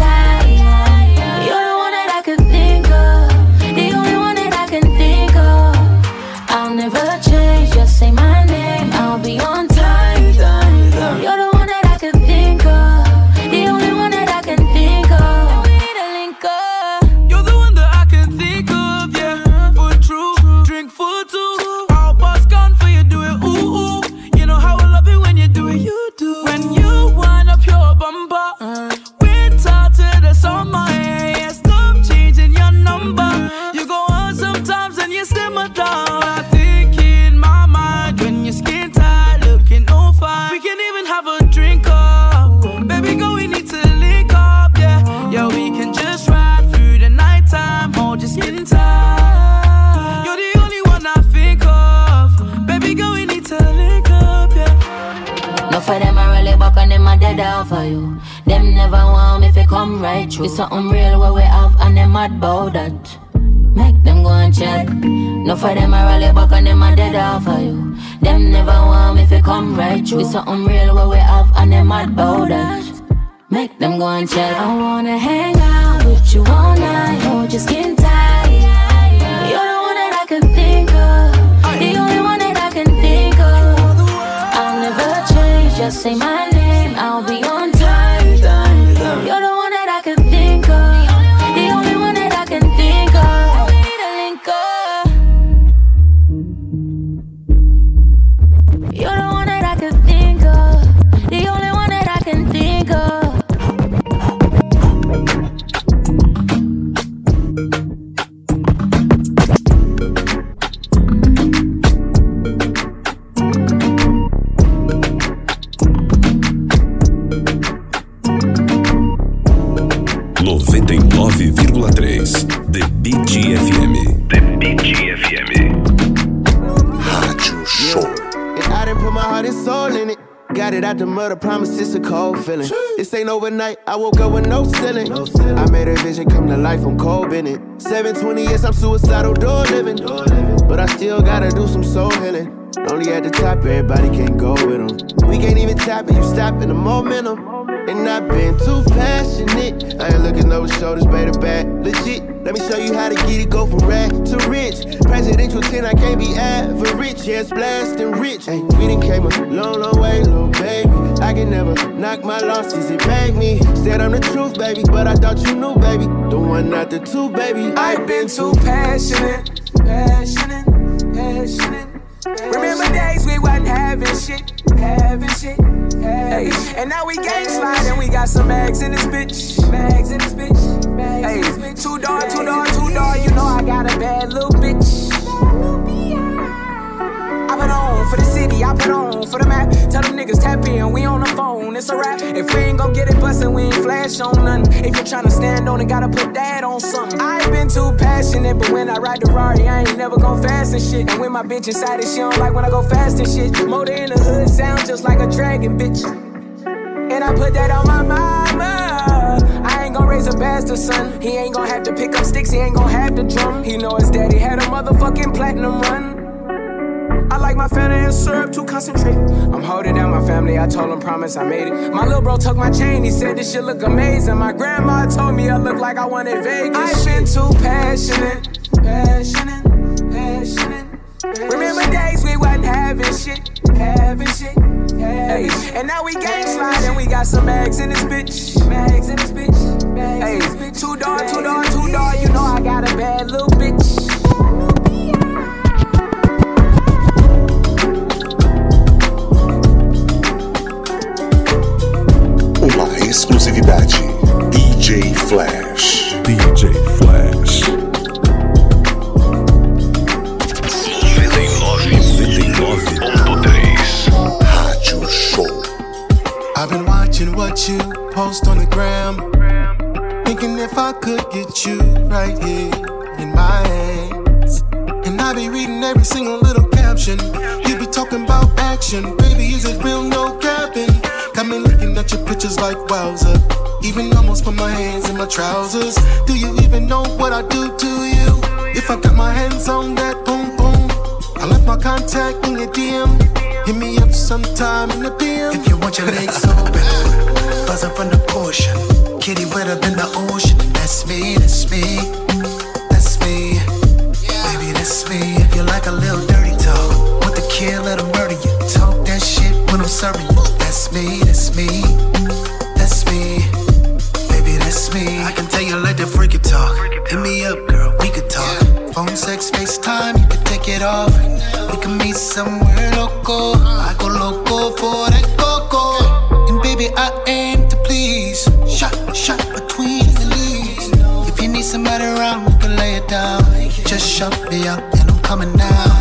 right through. It's something real what we have and them mad bout that. Make them go and chat. No for them I really back and them a dead for you. Them never want me fi come right through. It's something real what we have and them mad bout that. Make them go and chat. I wanna hang out with you all night, hold your skin tight. You're the one that I can think of, the only one that I can think of. I'll never change, just say my name. 99,3 The Beat FM. The Beat FM. Rádio Show. And I didn't put my heart and soul in it. Got it out the mud, I promise it's a cold feeling. This ain't overnight, I woke up with no ceiling. I made a vision come to life, I'm cold in it. 720 years, I'm suicidal, door living. But I still gotta do some soul healing. Only at the top, everybody can't go with them. We can't even tap it, you stop in the momentum. And I've been too passionate. I ain't looking over shoulders, baby, back. Legit, let me show you how to get it, go from rag to rich. Presidential 10, I can't be average. Yes, blasting rich. Hey, we done came a long, long way, little baby. I can never knock my losses, it bag me. Said I'm the truth, baby, but I thought you knew, baby. The one, not the two, baby. I've been too passionate, passionate, passionate. Remember days we wasn't having shit, having shit, shit. And now we gang slide and we got some bags in this bitch, bags in this bitch, bags in this bitch. Two door, two door, two door. You know I got a bad little bitch. Put on for the city, I put on for the map. Tell them niggas tap in, we on the phone, it's a rap. If we ain't gon' get it bustin', we ain't flash on nothing. If you're tryna stand on it, gotta put that on something. I ain't been too passionate, but when I ride the Rari, I ain't never gon' fast and shit. And when my bitch inside it, she don't like when I go fast and shit. Motor in the hood sound just like a dragon, bitch. And I put that on my mama. I ain't gon' raise a bastard son. He ain't gon' have to pick up sticks, he ain't gon' have the drum. He know his daddy had a motherfucking platinum run. I like my Fanta and syrup to concentrate. I'm holding down my family, I told him promise I made it. My little bro took my chain, he said this shit look amazing. My grandma told me I look like I wanted Vegas. I've been too passionate, passionate, passionate. Remember days we wasn't having shit, having shit, having shit. And now we gang slide and we got some bags in this bitch, bags in this bitch, bags in this bitch. Two door, two door, two door. You know I got a bad little bitch. Exclusividade. DJ Flash. DJ Flash. 99,3 Rádio Show. I've been watching what you post on the gram. Thinking if I could get you right here in my hands. And I be reading every single little caption. You be talking about action. Baby, is it real? No capping. Got me looking at your pictures like wowza. Even almost put my hands in my trousers. Do you even know what I do to you? If I got my hands on that boom boom. I left my contact in your DM. Hit me up sometime in the PM. If you want your legs open, buzzing from the portion. Kitty wetter than the ocean. That's me, that's me, that's me. Baby, that's me. If you like a little dirty talk, want the kill, let 'em murder you. Talk that shit when I'm serving you. That's me, that's me, that's me. Baby, that's me. I can tell you like the freaky talk. Hit me up, girl, we could talk. Phone sex, FaceTime, you can take it off. We can meet somewhere local. I go local for that coco. And baby, I aim to please. Shot, shot between the leaves. If you need somebody around, you can lay it down. Just shut me up and I'm coming now.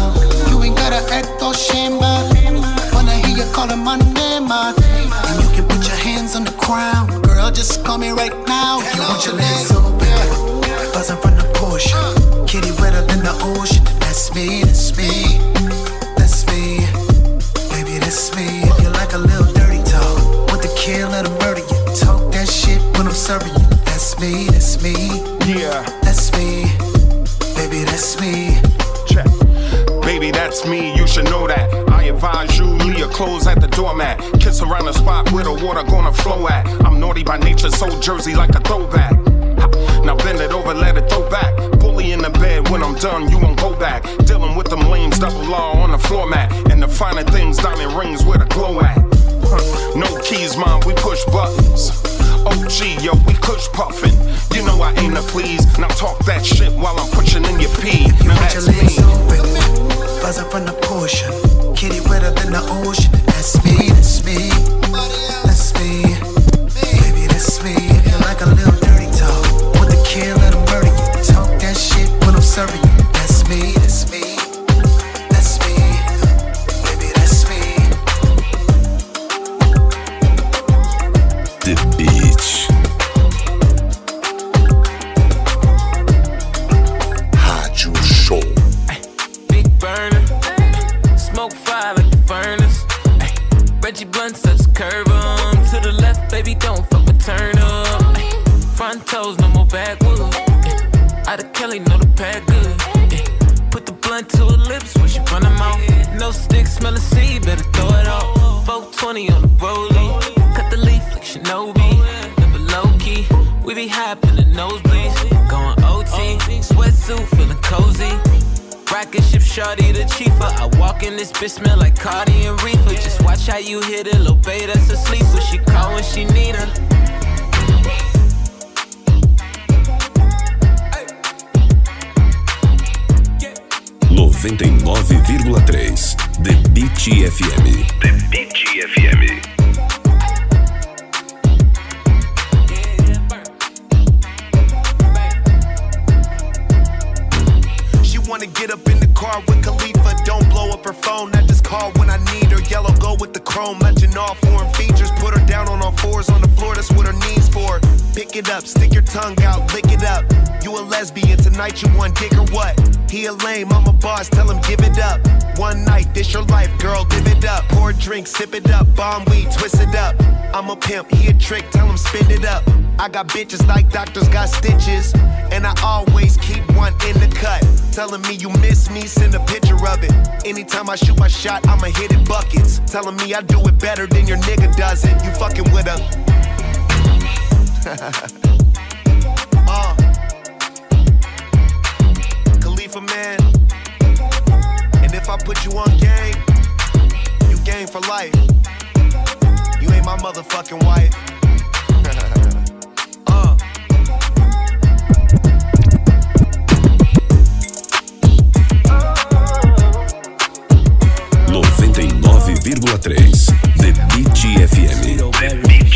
Just call me right now. If you want your legs open. Buzzing from the Porsche. Kitty wetter than the ocean. That's me, that's me. That's me. Baby, that's me. If you like a little dirty talk, want the kill, let 'em murder you. Talk that shit when I'm serving you. That's me, that's me. Yeah. That's me. Baby, that's me. Check. Baby, that's me, you should know that. I advise you, leave your clothes at the doormat. Kiss around the spot where the water gonna flow at. I'm naughty by nature, so Jersey like a throwback. Ha, Now bend it over, let it throw back. Bully in the bed, when I'm done, you won't go back. Dealing with them lanes, double law on the floor mat. And the finer things, diamond rings where the glow at. Huh, No keys, mom, we push buttons. Oh, OG, yo, we kush puffin'. You know I aim to please. Now talk that shit while I'm pushing in your pee. Now Put your that's legs me. open. Buzzing from the portion. Kitty wetter than the ocean. That's me, that's me. That's shit this bitch smell like Cardi and Reefer. Just watch how you hit it, little babe that's asleep. But she call when she need her. 99,3 The Beat FM. The Beat a lame, I'm a boss. Tell him give it up. One night, this your life, girl. Live it up. Pour a drink, sip it up. Bomb weed, twist it up. I'm a pimp, he a trick. Tell him spend it up. I got bitches like doctors got stitches, and I always keep one in the cut. Telling me you miss me, send a picture of it. Anytime I shoot my shot, I'ma hit it buckets. Telling me I do it better than your nigga does it. You fucking with her. [LAUGHS] Khalifa man. And if I put you on game, you game for life. You ain't my motherfucking wife. [LAUGHS] uh. 99,3 The Beat FM. The Beat FM.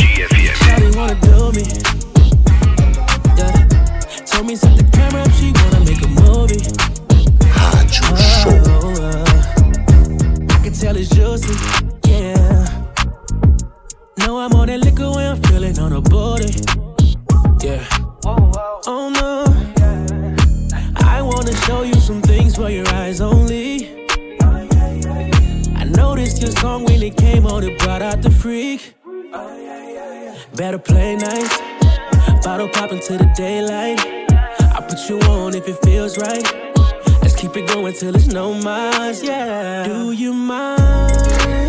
I can tell it's juicy. Yeah. Know I'm on that liquor when I'm feeling on a body, Yeah. Oh no. I wanna show you some things for your eyes only. I noticed your song when it came on, it brought out the freak. Better play nice. Bottle pop into the daylight. I put you on if it feels right. Keep it going till it's no más, yeah. Do you mind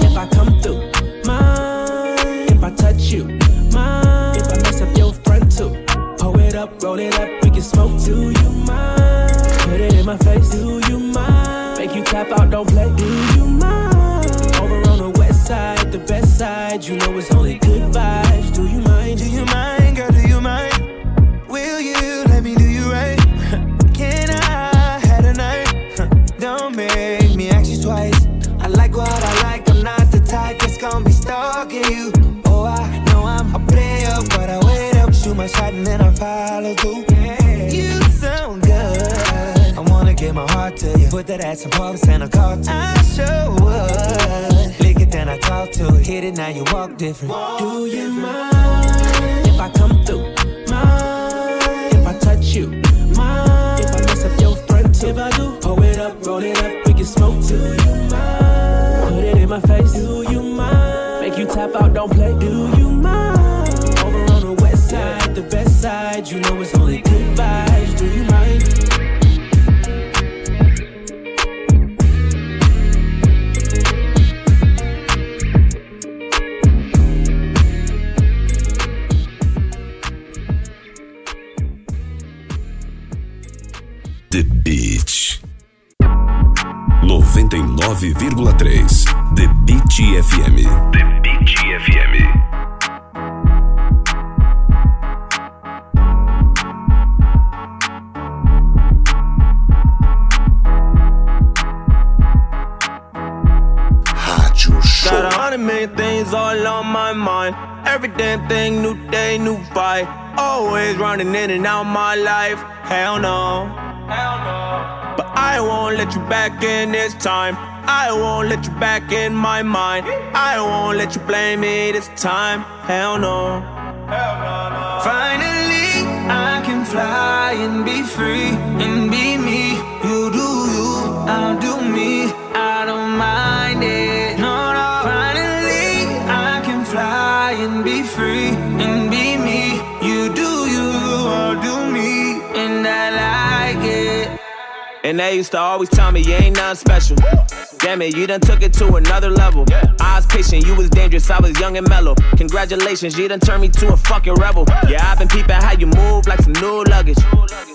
if I come through? Mind if I touch you? Mind if I mess up your front too? Pull it up, roll it up, we can smoke. Do you mind? Put it in my face. Do you mind? Make you tap out, don't play. Do you mind? Over on the west side, the best side. You know it's only good vibes. Do you mind? Do you mind, shot, and then I follow through. You sound good. I wanna give my heart to you. Put that ass in pulse and a call to I sure would. Lick it, then I talk to it. Hit it, now you walk different. Do you mind if I come through? Mind if I touch you? Mind if I mess up your front too? If I do, pull it up, roll it up, we can smoke too. Do you mind? Put it in my face. Do you mind? Make you tap out, don't play. Do you mind? Over on the west side, the best side. You know it's only good vibes. Do you mind? The Beat. 99,3 The Beat FM. The Beat FM. Got a hundred million things all on my mind. Every damn thing, new day, new fight. Always running in and out my life. Hell no. Hell no. But I won't let you back in this time. I won't let you back in my mind. I won't let you blame me this time. Hell no. Hell no. Finally, I can fly and be free and be me. You do you, I'll do me. I don't mind they used to always tell me you ain't nothing special. Damn it, you done took it to another level. I was patient, you was dangerous, I was young and mellow. Congratulations, you done turned me to a fucking rebel. Yeah, I've been peeping how you move like some new luggage.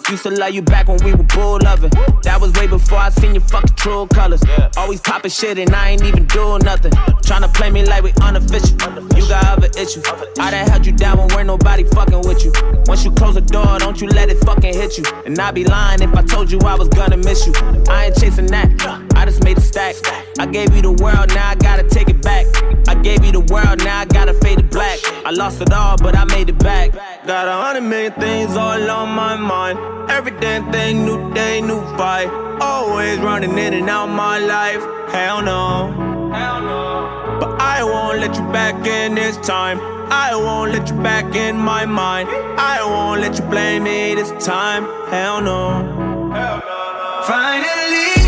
Used to love you back when we were bull loving. That was way before I seen your fucking true colors. Always popping shit and I ain't even doing nothing. Tryna play me like we unofficial. You got other issues. I done held you down when we're nobody fucking with you. Once you close the door, don't you let it fucking hit you. And I'd be lying if I told you I was gonna miss you. I ain't chasing that. I just made a stack. I gave you the world, now I gotta take it back. I gave you the world, now I gotta fade it black. I lost it all, but I made it back. Got a hundred million things all on my mind. Every damn thing, new day, new fight. Always running in and out my life. Hell no. Hell no. But I won't let you back in this time. I won't let you back in my mind. I won't let you blame me this time. Hell no. Hell no. Finally,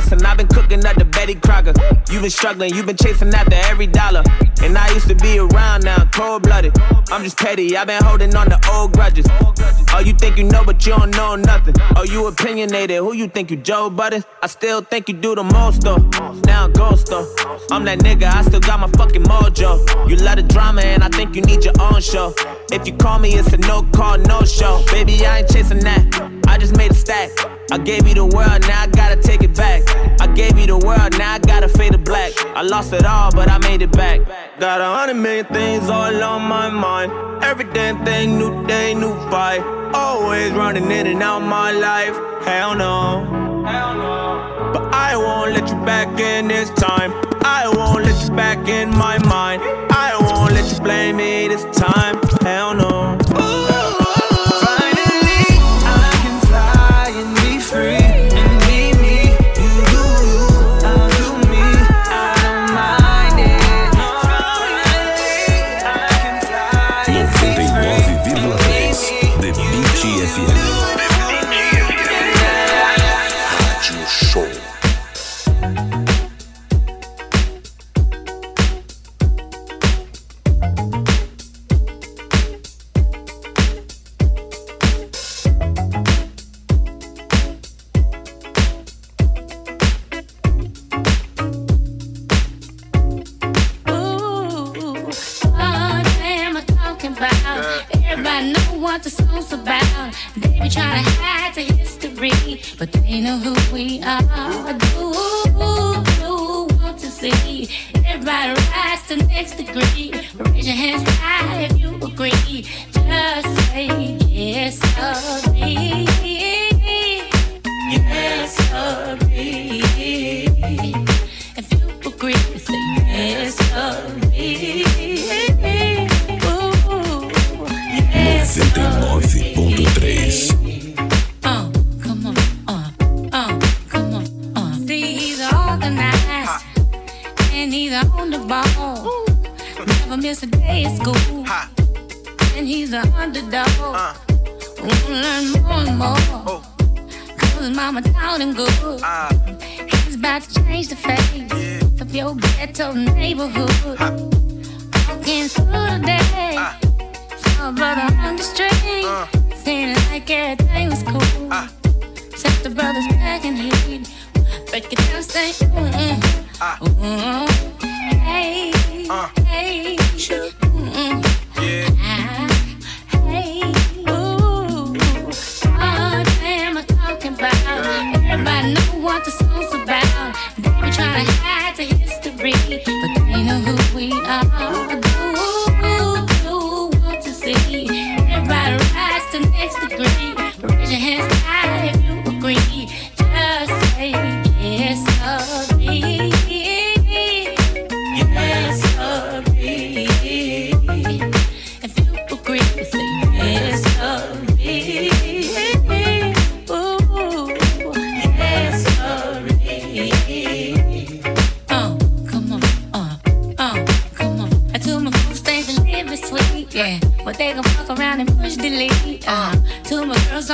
Hustling, I've been cooking up the Betty Crocker. You've been struggling, you've been chasing after every dollar. And I used to be around now, cold blooded. I'm just petty, I've been holding on to old grudges. Oh, you think you know, but you don't know nothing. Oh, you opinionated, who you think you Joe Budden? I still think you do the most though. Now ghost though. I'm that nigga, I still got my fucking mojo. You love the drama, and I think you need your own show. If you call me, it's a no call, no show. Baby, I ain't chasing that. Just made a stack. I gave you the world, now I gotta take it back. I gave you the world, now I gotta fade to black. I lost it all, but I made it back. Got a hundred million things all on my mind. Every damn thing, new day, new fight. Always running in and out my life. Hell no. Hell no. But I won't let you back in this time. I won't let you back in my mind. I won't let you blame me this time. Hell no. Know who we are. Do, do want to see everybody rise to the next degree. Raise your hands high if you agree. Just say yes, sorry.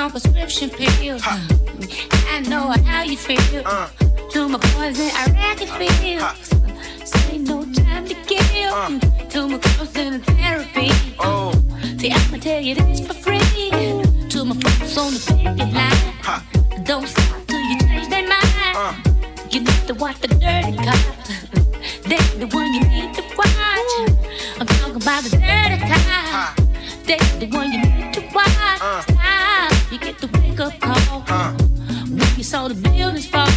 on prescription pills. Huh. I know how you feel. Uh. To my poison, I rack it feel. Uh. So ain't no time to kill. Uh. To my counseling therapy. Oh. See, I'ma tell you this for free. Oh. To my folks on the picket line. Huh. Don't stop till you change their mind. Uh. You need to watch the dirty cop. That's the one you need to watch. I'm talking about the dirty cop. That's the one you need to watch. Uh you get the wake up call. Uh. When you saw the buildings fall.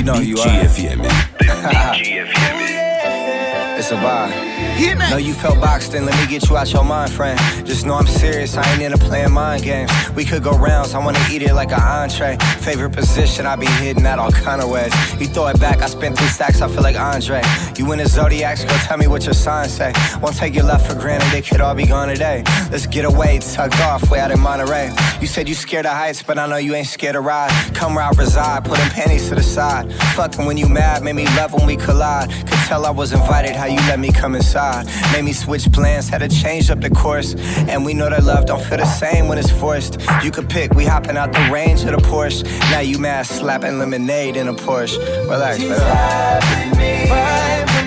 You know you Beat are. FM. [LAUGHS] It's a vibe. Know you felt boxed in, let me get you out your mind, friend. Just know I'm serious, I ain't into playing mind games. We could go rounds, I wanna eat it like an entree. Favorite position, I be hitting that all kind of ways. You throw it back, I spent three stacks, I feel like Andre. You in the Zodiacs, go tell me what your sign say. Won't take your love for granted, it could all be gone today. Let's get away, tucked off, way out in Monterey. You said you scared of heights, but I know you ain't scared to ride. Come round, reside, put them panties to the side. Fucking when you mad, made me love when we collide. Could tell I was invited, how you let me come inside. Made me switch plans, had to change up the course. And we know that love don't feel the same when it's forced. You could pick, we hopping out the range of the Porsche. Now you mad, slapping lemonade in a Porsche. Relax,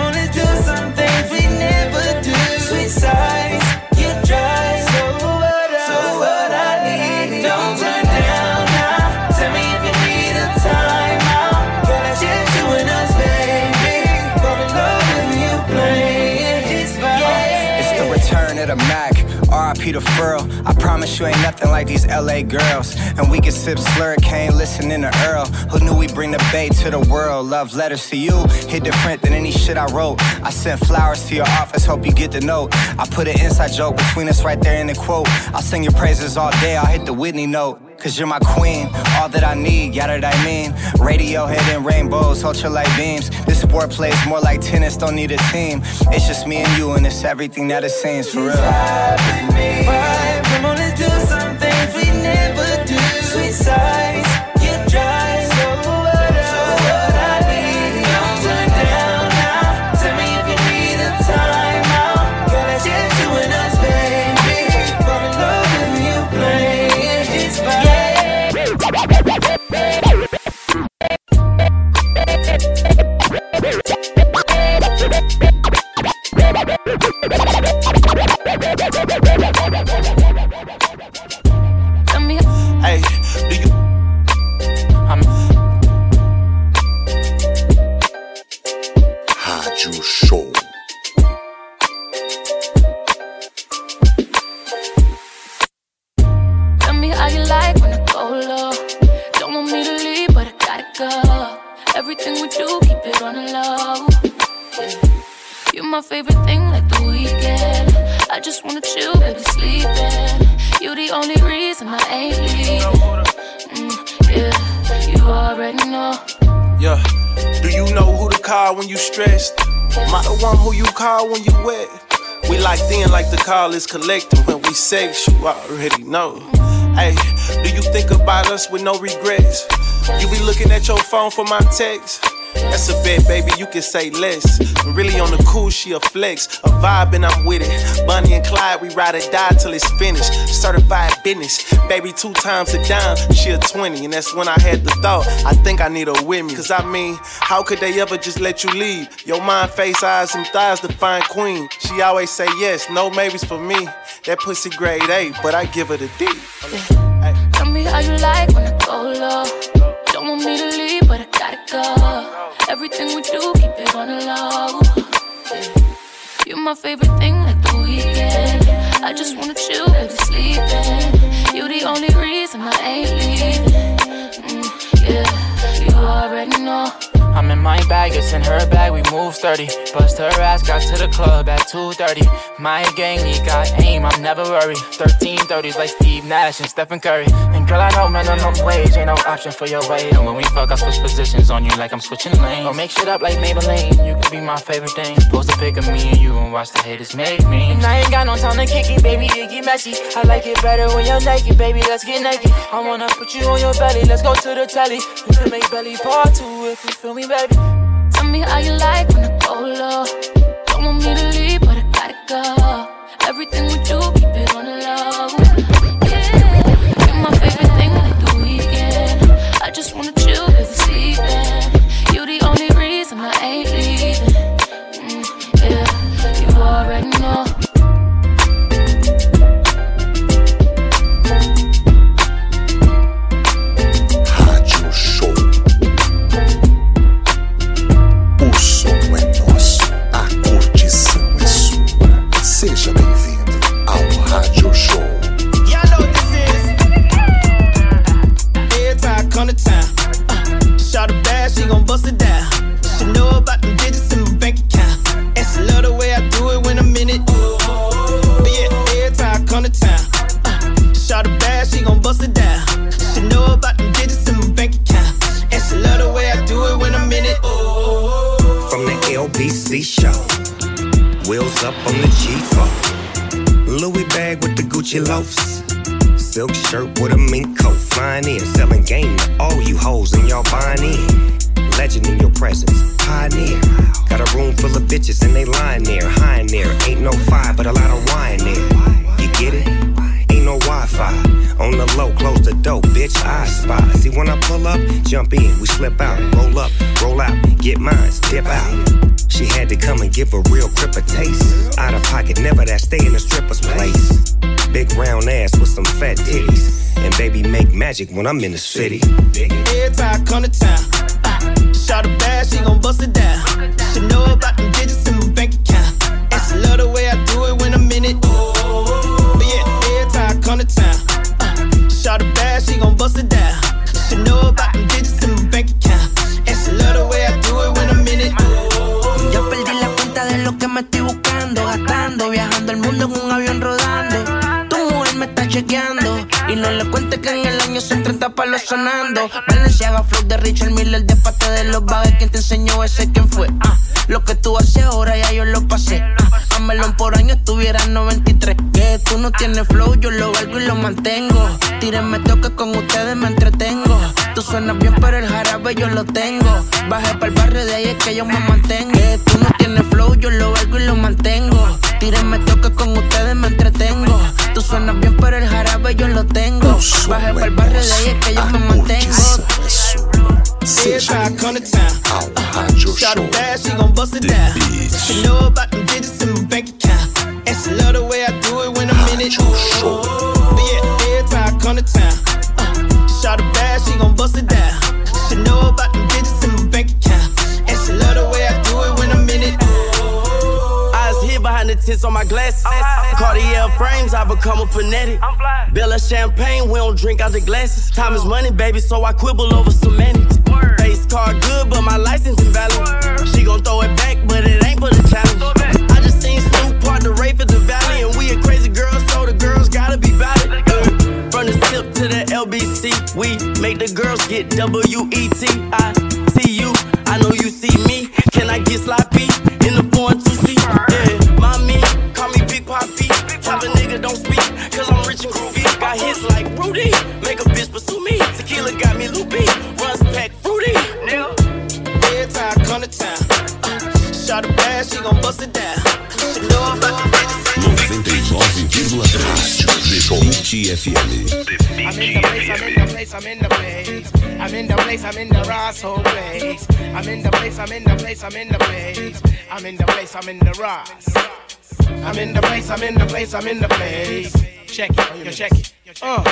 on, let's do some things we never do. Sweet sights, RIP to Furl. I promise you ain't nothing like these LA girls. And we can sip slurricane, listening to Earl. Who knew we bring the bay to the world? Love letters to you hit different than any shit I wrote. I sent flowers to your office, hope you get the note. I put an inside joke between us right there in the quote. I'll sing your praises all day, I'll hit the Whitney note. Cause you're my queen, all that I need, yada that I mean. Radio hitting rainbows, ultralight beams. This sport plays more like tennis, don't need a team. It's just me and you, and it's everything that it seems for real. Come on, let's do some things we never do. Sweet sights, call when you wet? We locked in like the call is collecting when we sex, you already know. Hey, do you think about us with no regrets? You be looking at your phone for my text. That's a bet, baby, you can say less. I'm really on the cool, she a flex. A vibe and I'm with it. Bonnie and Clyde, we ride or die till it's finished. Certified business. Baby, two times a dime, she a 20. And that's when I had the thought, I think I need her with me. Cause I mean, how could they ever just let you leave? Your mind, face, eyes, and thighs define queen. She always say yes, no maybes for me. That pussy grade A, but I give her the D. Tell me how you like when I go low. Don't want me to leave, but I Everything we do, keep it on the low. You're my favorite thing, like the weekend. I just wanna chill, baby, sleeping. You're the only reason I ain't leaving. Mm, yeah, you already know. I'm in my bag, it's in her bag, we move sturdy. Bust her ass, got to the club at 2.30. My gang, he got aim, I'm never worried. 1330s like Steve Nash and Stephen Curry. And girl, I know minimum wage ain't no option for your weight. And when we fuck, I switch positions on you like I'm switching lanes. Or make shit up like Maybelline, you could be my favorite thing. Post a pic of me and you and watch the haters make me. And I ain't got no time to kick it, baby, it get messy. I like it better when you're naked, baby, let's get naked. I wanna put you on your belly, let's go to the telly. We can make belly part two if you feel me, baby. Tell me how you like when I go low. Don't want me to leave, but I gotta go. Everything we do, keep it on the low. She gon' bust it down. She know about them digits in my bank account, and she love the way I do it when I'm in it. Oh. From the LBC show, wheels up on the G4. Louis bag with the Gucci loafs. Silk shirt with a mink coat, flying in, selling game to all you hoes and y'all buying in. Legend in your presence, pioneer. Got a room full of bitches and they lying there, high in there. Ain't no fire, but a lot of wine there. You get it? Wi-Fi. On the low, close the door, bitch. I spy. See when I pull up, jump in, we slip out, roll up, roll out, get mines, dip out. She had to come and give a real crip a taste. Out of pocket, never that stay in a stripper's place. Big round ass with some fat titties. And baby make magic when I'm in the city. Every time come to town, shot a bad, she gon' bust it down. She know about them digits in my bank account, and she love the que en el año son 30 palos sonando. Valenciaga, flow de Richard Miller, de parte de los bagues. ¿Quién te enseñó ese? ¿Quién fue? Ah, lo que tú haces ahora ya yo lo pasé. Ah, a melón por año estuviera en 93. Que tú no tienes flow, yo lo valgo y lo mantengo. Tírenme toque con ustedes, me entretengo. Tú suenas bien, pero el jarabe yo lo tengo. Bajé para el barrio de ahí es que yo me mantengo. Que tú no tienes flow, yo lo valgo y lo mantengo. Tírenme toque con ustedes, me entretengo. Tú suenas bien, pero el jarabe yo lo tengo. Bajé para el barrio de ahí es que yo me mantengo. Every time come to town, shot a bad, she gon' bust it down. She know about them digits in my bank account, and she love the way I do it when I'm in it. But yeah, every time come to town, uh, shot she gon' bust it down. Hid behind the tints on my glasses. Cartier frames, I become a fanatic. Bella champagne, we don't drink out the glasses. Time is money, baby, so I quibble over semantics. Face car good, but my license invalid. She gon' throw it back, but it ain't for the challenge. I just seen Snoop part the rape at the valley, and we a crazy girls, so the girls gotta be valid. Uh, from the tip to the LBC, we make the girls get W E T. I see you, place. I'm in the place, I'm in the Ross whole place. I'm in the place, I'm in the place, I'm in the place. I'm in the place, I'm in the Ross. I'm in the place, I'm in the place, I'm in the place. Check it, yo, check it. Uh.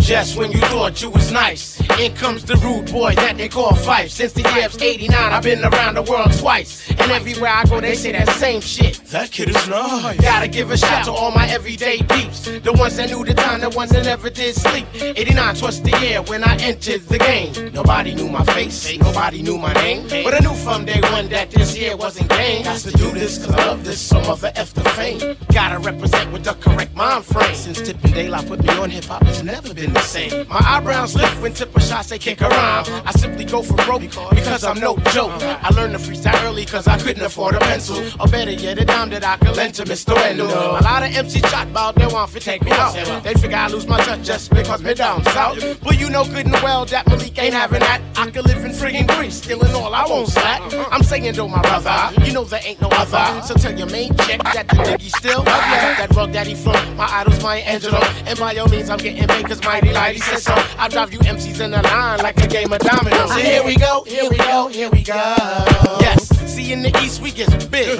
Just when you thought you was nice, in comes the rude boy that they call Phife. Since the year of 89, I've been around the world twice. And everywhere I go, they say that same shit. That kid is nice. Gotta give a shout to all my everyday peeps. The ones that knew the time, the ones that never did sleep. 89 was the year when I entered the game. Nobody knew my face, nobody knew my name. But I knew from day one that this year wasn't game. Got to do this cause I love this, so mother F the fame. Gotta represent with the correct mind frame. Since Tippin' Daylight put me on hip hop, it's never been the same. My eyebrows lift when Tipper shots they kick around. I simply go for broke because I'm no joke. I learned to freestyle early cause I couldn't afford a pencil. Or better yet, a dime that I could lend to Mr. Wendell. A lot of MCs shot about they want to take me out. They figure I lose my touch just because me down south. But you know good and well that Malik ain't having that. I could live in friggin' Greece, stealing all I won't slack. I'm saying though, my brother, you know there ain't no other. So tell your main chick that the diggy still love ya. That rug daddy flow, my idol's my Angelo. And by all means, I'm getting paid cause Mighty Lighty says so. I drive you MCs in a line like a game of dominoes. So here we go, here we go, here we go. Yes, see in the East we get big.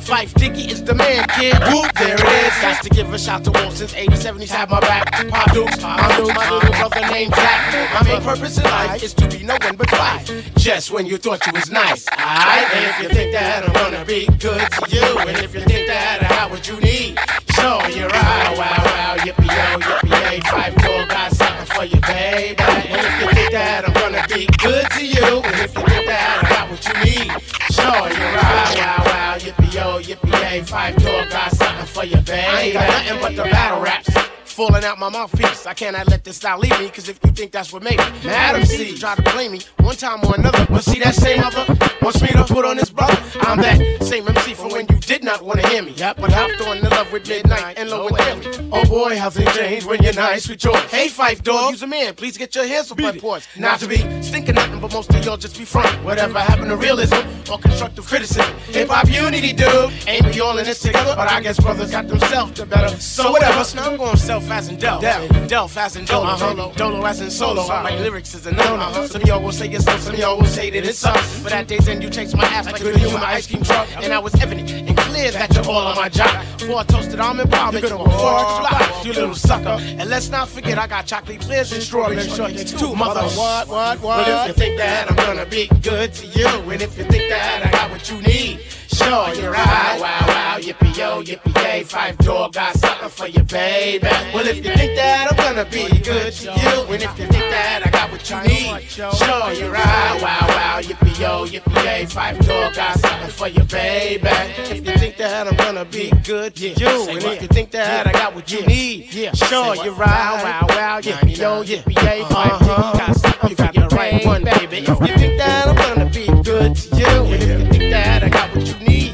Phife Diggy is the man, kid. Whoop, there it is. Got to give a shout to Wolf since 87. He's had my back. Pop Dukes, my Dukes, my little brother named Jack. My main purpose in life is to be no one but Phife. Just when you thought you was nice. Alright, and if you think that I'm gonna be good to you, and if you think that I got what you need, show you're right. Wow, wow, yippee yo, yippee yay. Phife Dawg got something for you, baby. And if you think that I'm be good to you, and if you get that I got what you need, Sure, you're right. Wow, wow, yippee yo, yippee yay. Phife Dawg got something for you, baby. I ain't got nothing but the battle raps. Falling out my mouthpiece. I cannot let this style leave me, cause if you think that's what made me, Madam C try to blame me one time or another. But see that same mother wants me to put on this brother. I'm that same MC from when you did not want to hear me. Yep, but hopped on the love with midnight and low and Tammy. Oh boy, how things change when you're nice with yours. Hey, Phife Dawg, use a man. Please get your hands off my porch. Not to be stinking nothing, but most of y'all just be front. Whatever happened to realism or constructive criticism? Hip hop unity, dude. Ain't we all in this together? But I guess brothers got themselves the better. So whatever. Now I'm going self as in Del. Delph as in Dolo. Uh-huh. Dolo as in solo. My lyrics is a no no. Some of y'all will say it's so, some of y'all will say that it sucks. But at days end, you chase my ass like a my ice cream truck. And I was evident and clear that you're all on my job. Before I toasted almond palm, you before fly, you little sucker. And let's not forget, I got chocolate clears and strawberry shortcakes too, mother. What, what, what? But if you think that I'm gonna be good to you, and if you think that I got what you need, sure you're right. Wow, wow, yippee yo, yippee yay. Phife Dawg got something for you, baby. Well, if you think that I'm gonna be good to you, and if you think that I got what you need, sure you're right. Wow, wow, yippee yo, yippee yay. Phife Dawg got something for you, baby. If you think that I'm gonna be good to you, and if you think that I got what you need, sure you're right. Wow, wow, yippee yo, yippee yay. Uh-huh. Got something you got the right one, baby. If you think that I'm gonna be good to you, and if you think that I got what you need,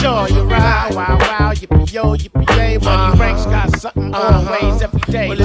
sure you're right. Wow, wow, yippee yo, yippee yay. Money something always every day. Well,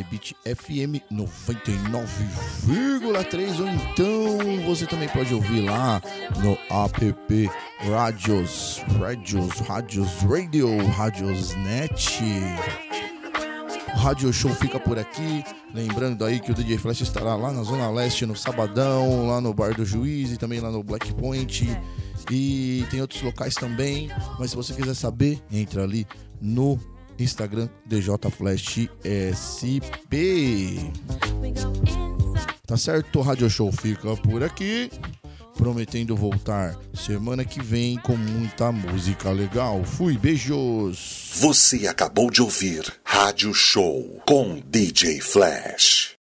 The Beat FM 99,3 ou então você também pode ouvir lá no app Radios, Radios, Radios Radio, Radios Net. O Radio Show fica por aqui. Lembrando aí que o DJ Flash estará lá na Zona Leste no Sabadão, lá no Bar do Juiz e também lá no Black Point. E tem outros locais também. Mas se você quiser saber, entra ali no Instagram DJ Flash SP. Tá certo? O Radio Show fica por aqui. Prometendo voltar semana que vem com muita música legal. Fui, beijos! Você acabou de ouvir Rádio Show com DJ Flash.